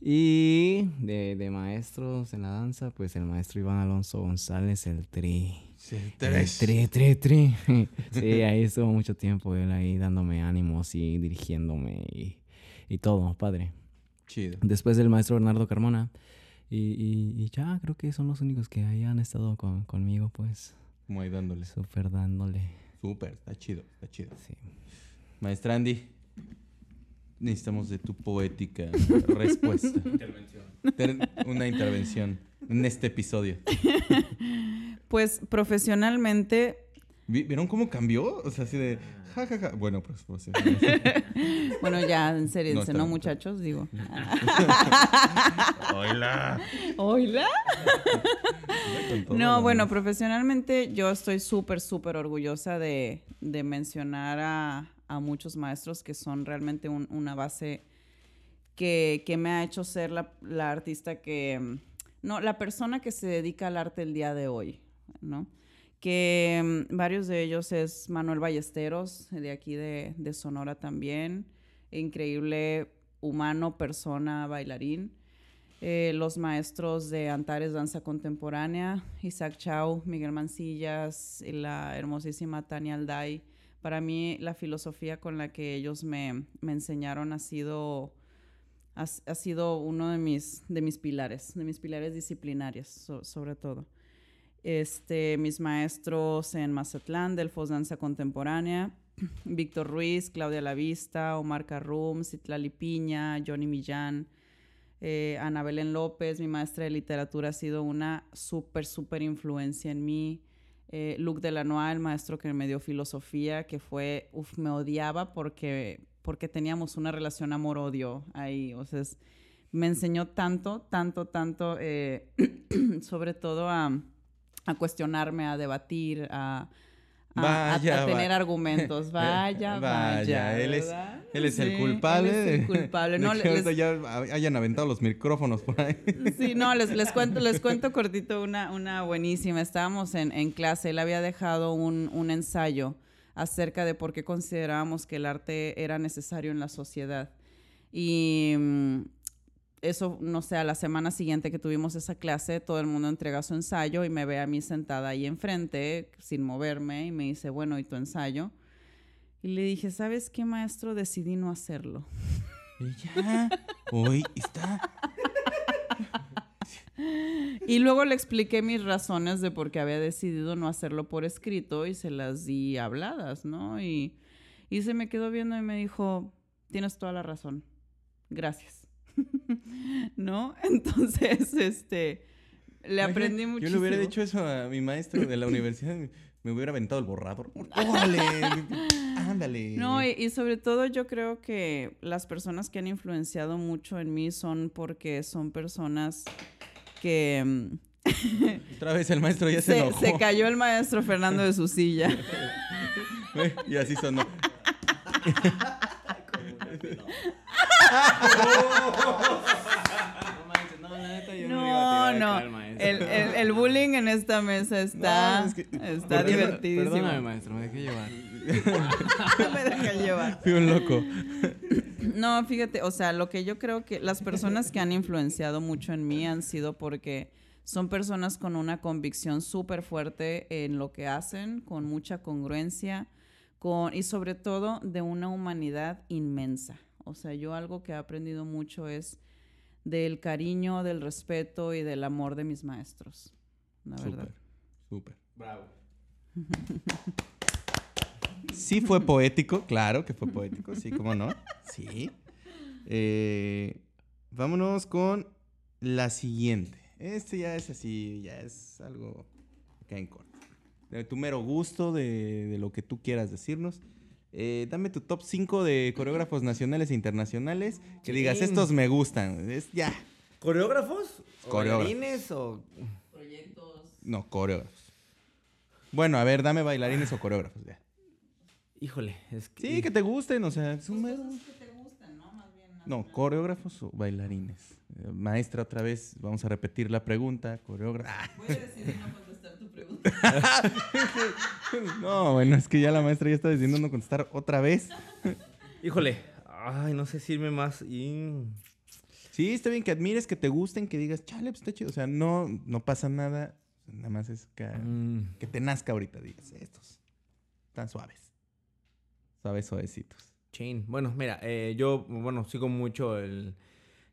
Y de, de maestros en la danza, pues el maestro Iván Alonso González, el tri. Sí, El tri, tri, tri. Sí, ahí estuvo mucho tiempo él ahí dándome ánimos y dirigiéndome y, y todo, padre. Chido. Después del maestro Bernardo Carmona. Y, y- y ya, creo que son los únicos que ahí han estado con- conmigo, pues, Como ahí dándole. súper dándole. Súper, está chido, está chido. Sí. Maestra Andy, necesitamos de tu poética respuesta. Ter- Una intervención en este episodio. Pues profesionalmente, ¿Vi- ¿Vieron cómo cambió? O sea, así de... Ja, ja, ja. Bueno, pues... pues sí. bueno, ya en serio, No, ¿no, muchachos? Digo. ¡Hola! Todo, No, ¿no? bueno, profesionalmente yo estoy súper, súper orgullosa de, de mencionar a, a muchos maestros que son realmente un- una base que, que me ha hecho ser la, la artista que, no, la persona que se dedica al arte el día de hoy, ¿no? Que mm, varios de ellos es Manuel Ballesteros, de aquí de, Sonora también, increíble humano, persona, bailarín eh, los maestros de Antares Danza Contemporánea, Isaac Chau, Miguel Mancillas y la hermosísima Tania Alday. Para mí la filosofía con la que ellos me, me enseñaron ha sido, ha, ha sido uno de mis, de mis pilares, de mis pilares disciplinarios so- sobre todo. Este, mis maestros en Mazatlán, Delfos Danza Contemporánea, Víctor Ruiz, Claudia Lavista, Omar Carrum, Citlali Piña, Johnny Millán, eh, Ana Belén López, mi maestra de literatura, ha sido una súper, súper influencia en mí. Eh, Luc Delanois, el maestro que me dio filosofía, que fue, uf, me odiaba porque, porque teníamos una relación amor-odio ahí. O sea, me enseñó tanto, tanto, tanto, eh, sobre todo a, a cuestionarme, a debatir, a, a- a- a Vaya, tener va- argumentos. Vaya, Vaya, vaya. él es-. Él es el culpable. él es el culpable. de No, que les- ya hayan aventado los micrófonos por ahí. Sí, no, les, les cuento, les cuento cortito una, una buenísima. Estábamos en, en clase, él había dejado un, un ensayo acerca de por qué considerábamos que el arte era necesario en la sociedad. Y mm, eso, no sé, a la semana siguiente que tuvimos esa clase, todo el mundo entrega su ensayo y me ve a mí sentada ahí enfrente, sin moverme, y me dice, bueno, ¿y tu ensayo? Y le dije, ¿sabes qué, maestro? Decidí no hacerlo. Y ya. Hoy está. Y luego le expliqué mis razones de por qué había decidido no hacerlo por escrito y se las di habladas, ¿no? Y, y se me quedó viendo y me dijo, tienes toda la razón, gracias. ¿No? Entonces, este, le aprendí Yo muchísimo. le hubiera dicho eso a mi maestro de la universidad. Me hubiera aventado el borrador. ¡Órale! ¡Ándale! No, y, y sobre todo yo creo que las personas que han influenciado mucho en mí son porque son personas que... mm, Otra vez el maestro ya se, se, enojó. se cayó el maestro Fernando de su silla. y así sonó. No, no. El, el- el bullying en esta mesa está, No, es que- está divertidísimo. Perdóname, maestro, me dejé llevar. Me deja llevar. Fui un loco. No, fíjate, o sea, lo que yo creo que las personas que han influenciado mucho en mí han sido porque son personas con una convicción súper fuerte en lo que hacen, con mucha congruencia, con, y sobre todo de una humanidad inmensa. O sea, yo algo que he aprendido mucho es del cariño, del respeto y del amor de mis maestros. La verdad. Súper. Bravo. Sí fue poético, claro que fue poético, sí, cómo no. Sí. Eh, vámonos con la siguiente. Este ya es así, ya es algo cae en corto. De tu mero gusto, de, de lo que tú quieras decirnos. Eh, dame tu top 5 de coreógrafos nacionales e internacionales. Que digas, estos me gustan. Es ya. ¿Coreógrafos? ¿O Coreógrafos. bailarines o...? Proyectos. No, coreógrafos. Bueno, a ver, dame bailarines o coreógrafos. ya. Híjole, es que... Sí, que te gusten, o sea, es un mero- que te gustan, ¿no? Más bien. No, coreógrafos o bailarines. Eh, Maestra, otra vez, vamos a repetir la pregunta. Coreógrafo. Voy a decidir no contestar No, bueno, es que ya la maestra ya está diciendo no contestar otra vez. Híjole, ay, no sé si irme más y... Sí, está bien que admires, que te gusten, que digas, chale, pues está chido. O sea, no, no pasa nada. Nada más es que, Mm, que te nazca ahorita. Digas, estos tan suaves. Suaves, suavecitos. Chin. Bueno, mira, eh, yo, bueno, sigo mucho el,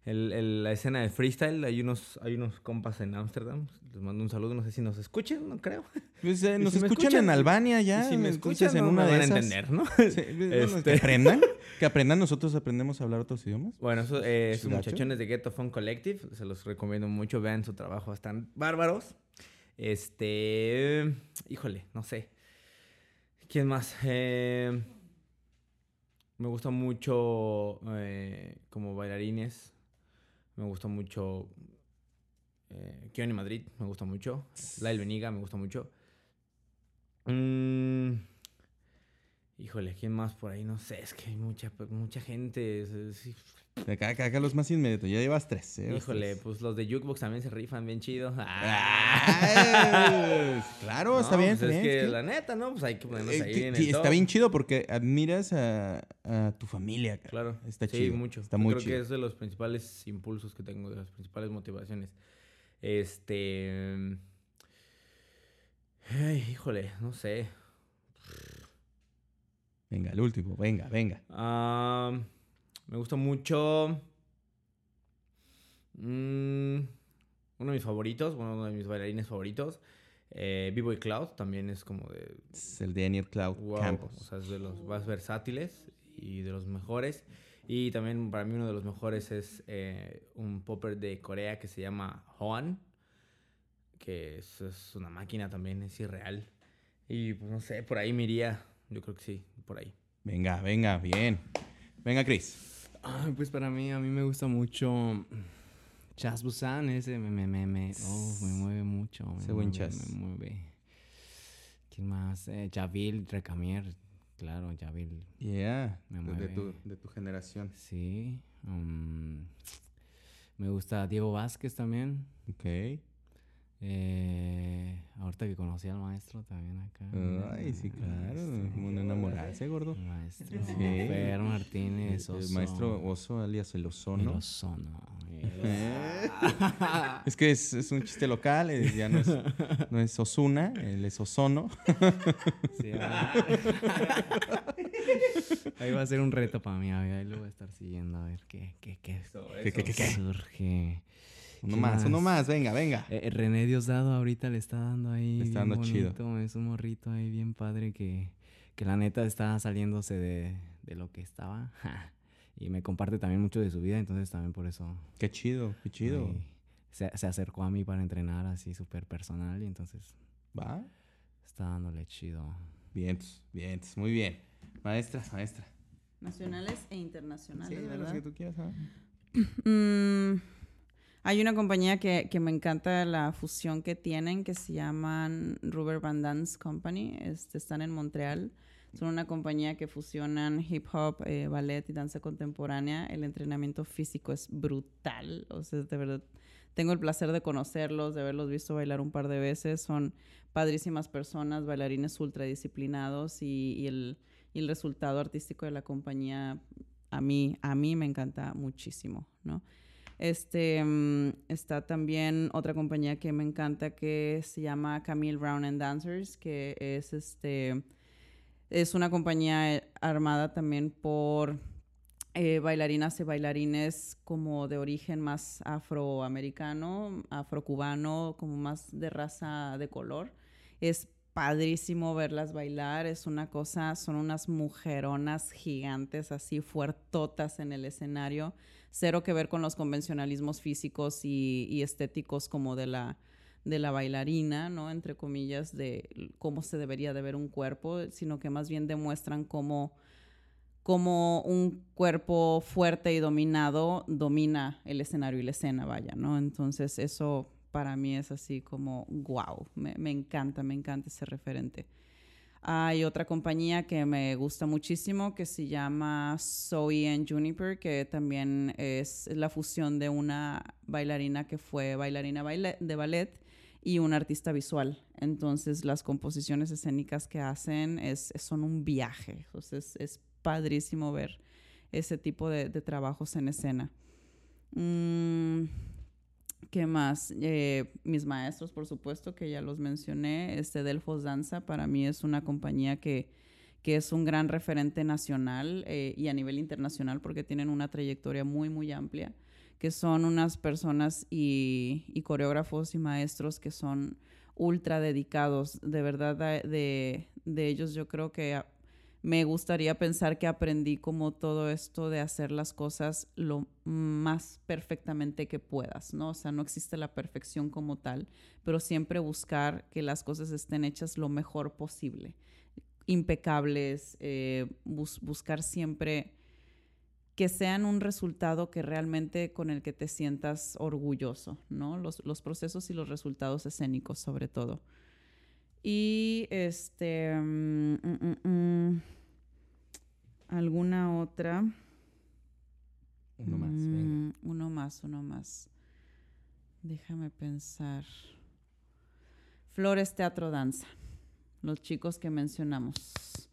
el- el- la escena de freestyle. Hay unos, hay unos compas en Ámsterdam. Les mando un saludo. No sé si nos escuchen, no creo. Pues, eh, nos si escuchan, escuchan, en Albania ya. si me escuchan, en una me van esas- entender, ¿no? Sí, bueno, Este- Que aprendan. Que aprendan. Nosotros aprendemos a hablar otros idiomas. Bueno, eso, eh, esos Chidacho. muchachones de Ghetto Fun Collective, se los recomiendo mucho, vean su trabajo, están bárbaros. Este, híjole, no sé. ¿Quién más? Eh, me gusta mucho eh, como bailarines, me gusta mucho eh, Kioni Madrid, me gusta mucho, Lail Beniga, me gusta mucho. Mm, híjole, ¿quién más por ahí? No sé, es que hay mucha, mucha gente. es- Acá, los más inmediatos. Ya llevas tres. ¿eh? Híjole, tres. pues los de Jukebox también se rifan bien chido. Ay, claro, está bien. pues está es bien, que es que- la neta, ¿no? Pues hay que ponernos Eh, ahí que- en el está top. bien chido porque admiras a, a tu familia. cara. Claro. Está sí, chido. mucho. Está Yo muy creo chido. que es de los principales impulsos que tengo, de las principales motivaciones. Este. Ay, híjole, no sé. Venga, el último. Venga, venga. Ah, me gusta mucho. mm, uno de mis favoritos, bueno, uno de mis bailarines favoritos. Eh, B-Boy Cloud también es como de. Es el de Aniel Cloud Wow, Campos. O sea, es de los más versátiles y de los mejores. Y también para mí uno de los mejores es eh, un popper de Corea que se llama Hoan. Que es, es una máquina también, es irreal. Y pues no sé, por ahí me iría. Yo creo que sí, por ahí. Venga, venga, bien. Venga, Chris. Ay, pues para mí, a mí me gusta mucho Chas Busan, ese me, me, me, me, oh, me mueve mucho. Me Ese buen mueve, Chas. Me mueve. ¿Quién más? Eh, Javil Recamier, claro, Javil, Yeah. Me de, de mueve. tu, de tu generación. sí. um, me gusta Diego Vázquez también. Ok. Eh, ahorita que conocí al maestro también acá. Ay, sí, claro. Como no enamorarse, gordo. El maestro Sí. Fer Martínez. El Oso. maestro Oso, alias el El Ozono. Ozono. Eh. Es que es, es un chiste local, ya no es, no es Osuna, él es Ozono. Sí, ah. Ahí va a ser un reto para mí. a ver, Ahí lo voy a estar siguiendo a ver qué, qué, qué, ¿Qué, qué, qué, qué? surge. Uno ¿Qué más, uno más? más, venga, venga. Eh, René Diosdado ahorita le está dando ahí. Le está bien dando chido. bonito, Es un morrito ahí bien padre que, que la neta está saliéndose de, de lo que estaba. Y me comparte también mucho de su vida, entonces también por eso. Qué chido, qué chido. ahí Se, se acercó a mí para entrenar así súper personal y entonces ¿Va? está dándole chido. Bien, bien, muy bien. Maestra, maestra. Nacionales e internacionales, Sí, de los ¿verdad? que tú quieras. Mm, hay una compañía que, que me encanta la fusión que tienen que se llaman Rubber Band Dance Company. Este, están en Montreal. Son una compañía que fusionan hip hop, eh, ballet y danza contemporánea. El entrenamiento físico es brutal. O sea, de verdad, tengo el placer de conocerlos, de haberlos visto bailar un par de veces. Son padrísimas personas, bailarines ultradisciplinados y, y el, y el resultado artístico de la compañía a mí, a mí me encanta muchísimo, ¿no? Este, mm, está también otra compañía que me encanta que se llama Camille Brown and Dancers, que es este, es una compañía eh, armada también por eh, bailarinas y bailarines como de origen más afroamericano, afrocubano, como más de raza de color. Es padrísimo verlas bailar, es una cosa, son unas mujeronas gigantes, así fuertotas en el escenario, cero que ver con los convencionalismos físicos y, estéticos como de la, de la bailarina, ¿no? Entre comillas, de cómo se debería de ver un cuerpo, sino que más bien demuestran cómo, cómo un cuerpo fuerte y dominado domina el escenario y la escena, vaya, ¿no? Entonces eso para mí es así como, wow, me, encanta, me encanta ese referente. Hay otra compañía que me gusta muchísimo que se llama Zoe and Juniper, que también es la fusión de una bailarina que fue bailarina de ballet y un artista visual. Entonces las composiciones escénicas que hacen son un viaje. Entonces es padrísimo ver ese tipo de, de trabajos en escena. Mm, ¿Qué más? Eh, mis maestros, por supuesto, que ya los mencioné. Este Delfos Danza para mí es una compañía que, que es un gran referente nacional eh, y a nivel internacional porque tienen una trayectoria muy, muy amplia, que son unas personas y, y coreógrafos y maestros que son ultra dedicados. De verdad, de, de, ellos yo creo que me gustaría pensar que aprendí como todo esto de hacer las cosas lo más perfectamente que puedas, ¿no? O sea, no existe la perfección como tal, pero siempre buscar que las cosas estén hechas lo mejor posible, impecables, eh, bus- buscar siempre que sean un resultado que realmente con el que te sientas orgulloso, ¿no? Los procesos y los resultados escénicos sobre todo. Y este, mm, mm, mm, alguna otra. Uno más, venga. Uno más, uno más. Déjame pensar. Flores Teatro Danza. Los chicos que mencionamos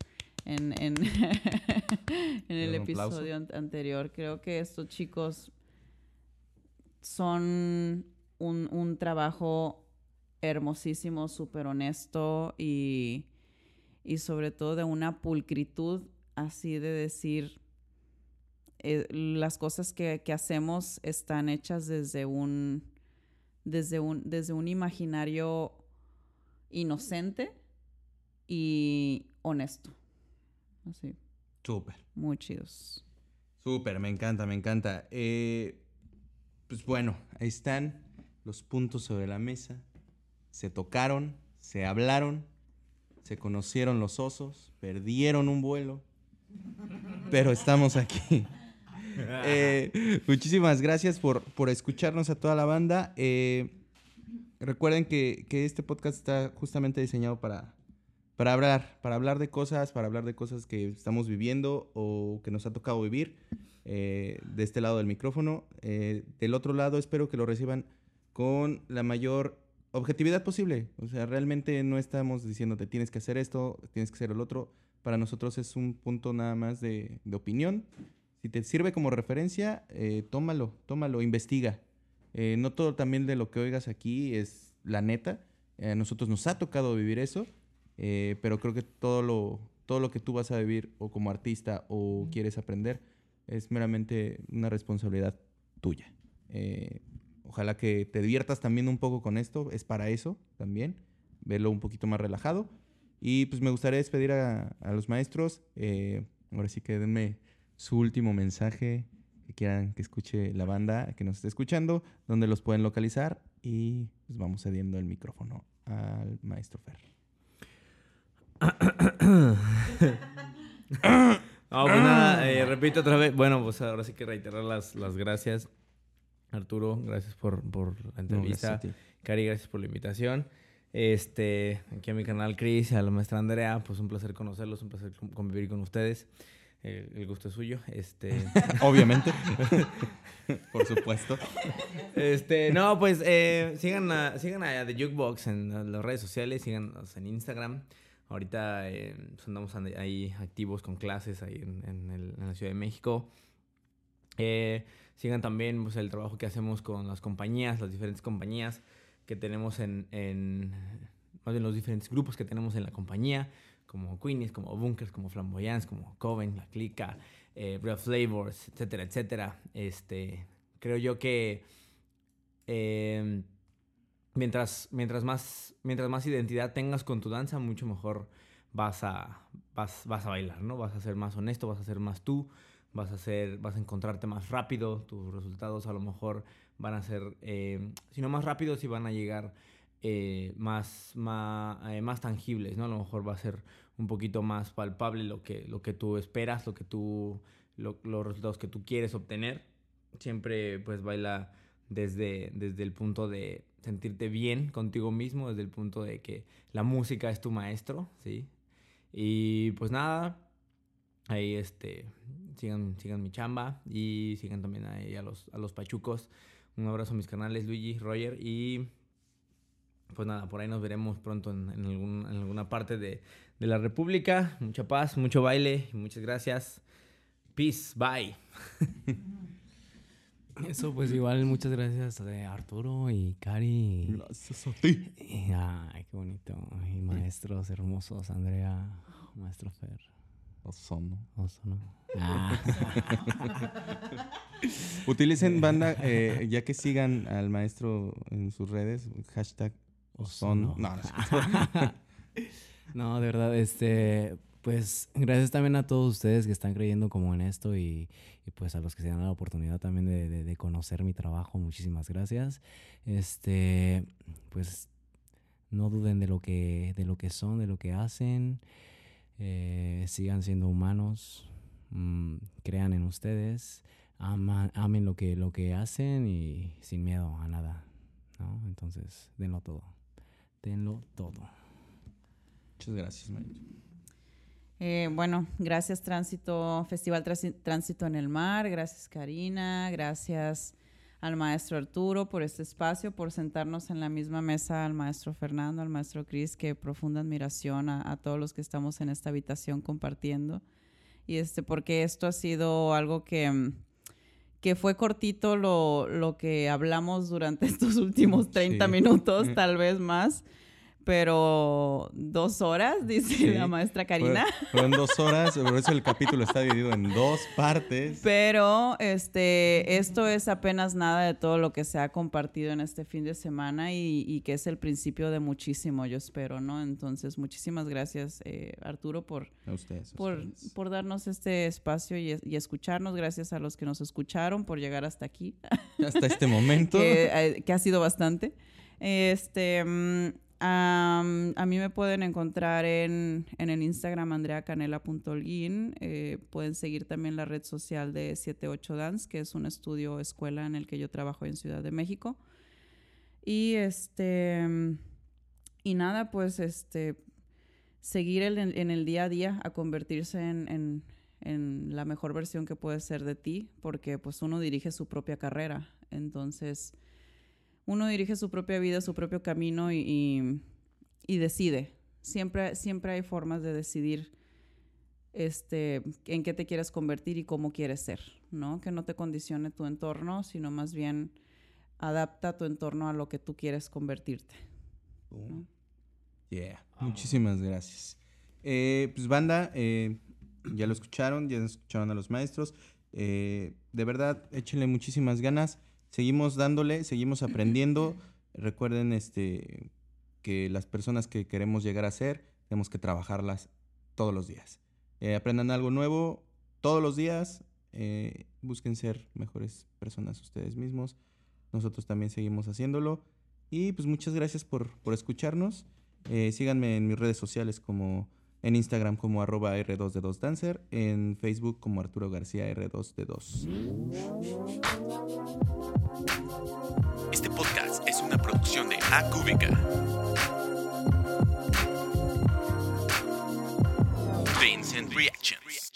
en, en, en el episodio an- anterior. Creo que estos chicos son un, un trabajo hermosísimo, súper honesto y, y sobre todo de una pulcritud así de decir eh, las cosas que, que hacemos están hechas desde un desde un desde un imaginario inocente y honesto así Súper. muy chidos Súper, me encanta, me encanta. Eh, pues bueno, ahí están los puntos sobre la mesa. Se tocaron, se hablaron, se conocieron los osos, perdieron un vuelo, pero estamos aquí. Eh, muchísimas gracias por, por escucharnos a toda la banda. Eh, recuerden que, que este podcast está justamente diseñado para, para hablar, para hablar de cosas, para hablar de cosas que estamos viviendo o que nos ha tocado vivir eh, de este lado del micrófono. Del otro lado espero que lo reciban con la mayor objetividad posible. O sea, realmente no estamos diciéndote tienes que hacer esto, tienes que hacer el otro. Para nosotros es un punto nada más de, de opinión. Si te sirve como referencia, eh, tómalo, tómalo, investiga. Eh, no todo también de lo que oigas aquí es la neta. Eh, a nosotros nos ha tocado vivir eso, pero creo que todo lo, todo lo que tú vas a vivir o como artista o quieres aprender es meramente una responsabilidad tuya. Eh, ojalá que te diviertas también un poco con esto, es para eso también, verlo un poquito más relajado. Y pues me gustaría despedir a, los maestros. eh, ahora sí que denme su último mensaje que quieran que escuche la banda que nos esté escuchando, donde los pueden localizar y pues vamos cediendo el micrófono al maestro Fer. No, pues nada, eh, repito otra vez. Bueno, pues ahora sí que reiterar las gracias. Arturo, gracias por, por la No, entrevista. ti. Cari, gracias por la invitación. Este, aquí a mi canal Chris a la maestra Andrea, pues un placer conocerlos, un placer con- convivir con ustedes. Eh, el gusto es suyo. Este, Obviamente. Por supuesto. este, no, pues eh, sigan a, sigan a The Jukebox en las redes sociales, síganos en Instagram. Ahorita eh, andamos ahí activos con clases ahí en, en el- en la Ciudad de México. Eh, sigan también pues, el trabajo que hacemos con las compañías, las diferentes compañías que tenemos en, en más bien los diferentes grupos que tenemos en la compañía, como Queenies, como Bunkers, como Flamboyance, como Coven, La Clica, eh, Real Flavors, etcétera, etcétera. Este, creo yo que eh, mientras, mientras, más, mientras más identidad tengas con tu danza, mucho mejor vas a, vas, vas a bailar, ¿no? Vas a ser más honesto, vas a ser más tú, vas a, ser, vas a encontrarte más rápido, tus resultados a lo mejor van a ser, eh, si no más rápidos, y van a llegar eh, más, más, eh, más tangibles, ¿no? A lo mejor va a ser un poquito más palpable lo que, lo que tú esperas, lo que tú, lo- los resultados que tú quieres obtener. Siempre pues baila desde, desde el punto de sentirte bien contigo mismo, desde el punto de que la música es tu maestro, ¿sí? Y pues nada, ahí este, sigan, sigan mi chamba y sigan también ahí a los, a los pachucos. Un abrazo a mis canales, Luigi, Roger y pues nada, por ahí nos veremos pronto en, en algún- en alguna parte de, de la República. Mucha paz, mucho baile y muchas gracias. Peace, bye. Eso, pues igual, muchas gracias a Arturo y Cari. Gracias a ti. Y- ay, qué bonito. Y maestros hermosos, Andrea, maestro Fer. Ozono. Oso, ¿no? Ah. Utilicen banda, eh, ya que sigan al maestro en sus redes, hashtag Ozono. Ozono. No, no, es- No, de verdad, este, pues gracias también a todos ustedes que están creyendo como en esto y, y, pues a los que se dan la oportunidad también de, de- de conocer mi trabajo, muchísimas gracias. Este, pues no duden de lo que, de lo que son, de lo que hacen, eh, sigan siendo humanos, mm, crean en ustedes, ama- amen lo que, lo que hacen y sin miedo a nada, ¿no? Entonces, denlo todo, denlo todo. Muchas gracias, maestro. Eh, bueno, gracias Tránsito, Festival Tránsito en el Mar, gracias Karina, gracias al maestro Arturo por este espacio, por sentarnos en la misma mesa al maestro Fernando, al maestro Cris, que profunda admiración a, a todos los que estamos en esta habitación compartiendo. Y este, porque esto ha sido algo que, mm, que fue cortito lo, lo que hablamos durante estos últimos 30 Sí. minutos, Mm. tal vez más. Pero dos horas, dice Sí. la maestra Karina. Fue- Fueron dos horas, por eso el capítulo está dividido en dos partes. Pero este, esto es apenas nada de todo lo que se ha compartido en este fin de semana y, y que es el principio de muchísimo, yo espero, ¿no? Entonces, muchísimas gracias, eh, Arturo, por, A ustedes. a por, ustedes. por darnos este espacio y, y escucharnos. Gracias a los que nos escucharon por llegar hasta aquí, Hasta este momento. que, eh, que ha sido bastante. Este, a mí me pueden encontrar en, en el Instagram andreacanela.holguín. Eh, pueden seguir también la red social de 78 Dance, que es un estudio escuela en el que yo trabajo en Ciudad de México. Y este y nada, pues este seguir el- en, en el día a día a convertirse en, en- en la mejor versión que puede ser de ti, porque pues uno dirige su propia carrera. Entonces, uno dirige su propia vida, su propio camino y, y- y decide. Siempre, siempre hay formas de decidir este, en qué te quieres convertir y cómo quieres ser, ¿no? Que no te condicione tu entorno, sino más bien adapta tu entorno a lo que tú quieres convertirte. Yeah. Muchísimas gracias. Eh, pues banda, eh, ya lo escucharon, ya escucharon a los maestros. Eh, de verdad, échenle muchísimas ganas. Seguimos dándole, seguimos aprendiendo. Recuerden este, que las personas que queremos llegar a ser, tenemos que trabajarlas todos los días. Eh, aprendan algo nuevo todos los días. eh, busquen ser mejores personas ustedes mismos. Nosotros también seguimos haciéndolo. Y pues muchas gracias por, por escucharnos. Eh, síganme en mis redes sociales como en Instagram como arroba R2D2Dancer, en Facebook como Arturo García R2D2. Este podcast es una producción de AQVK. Things and Reactions.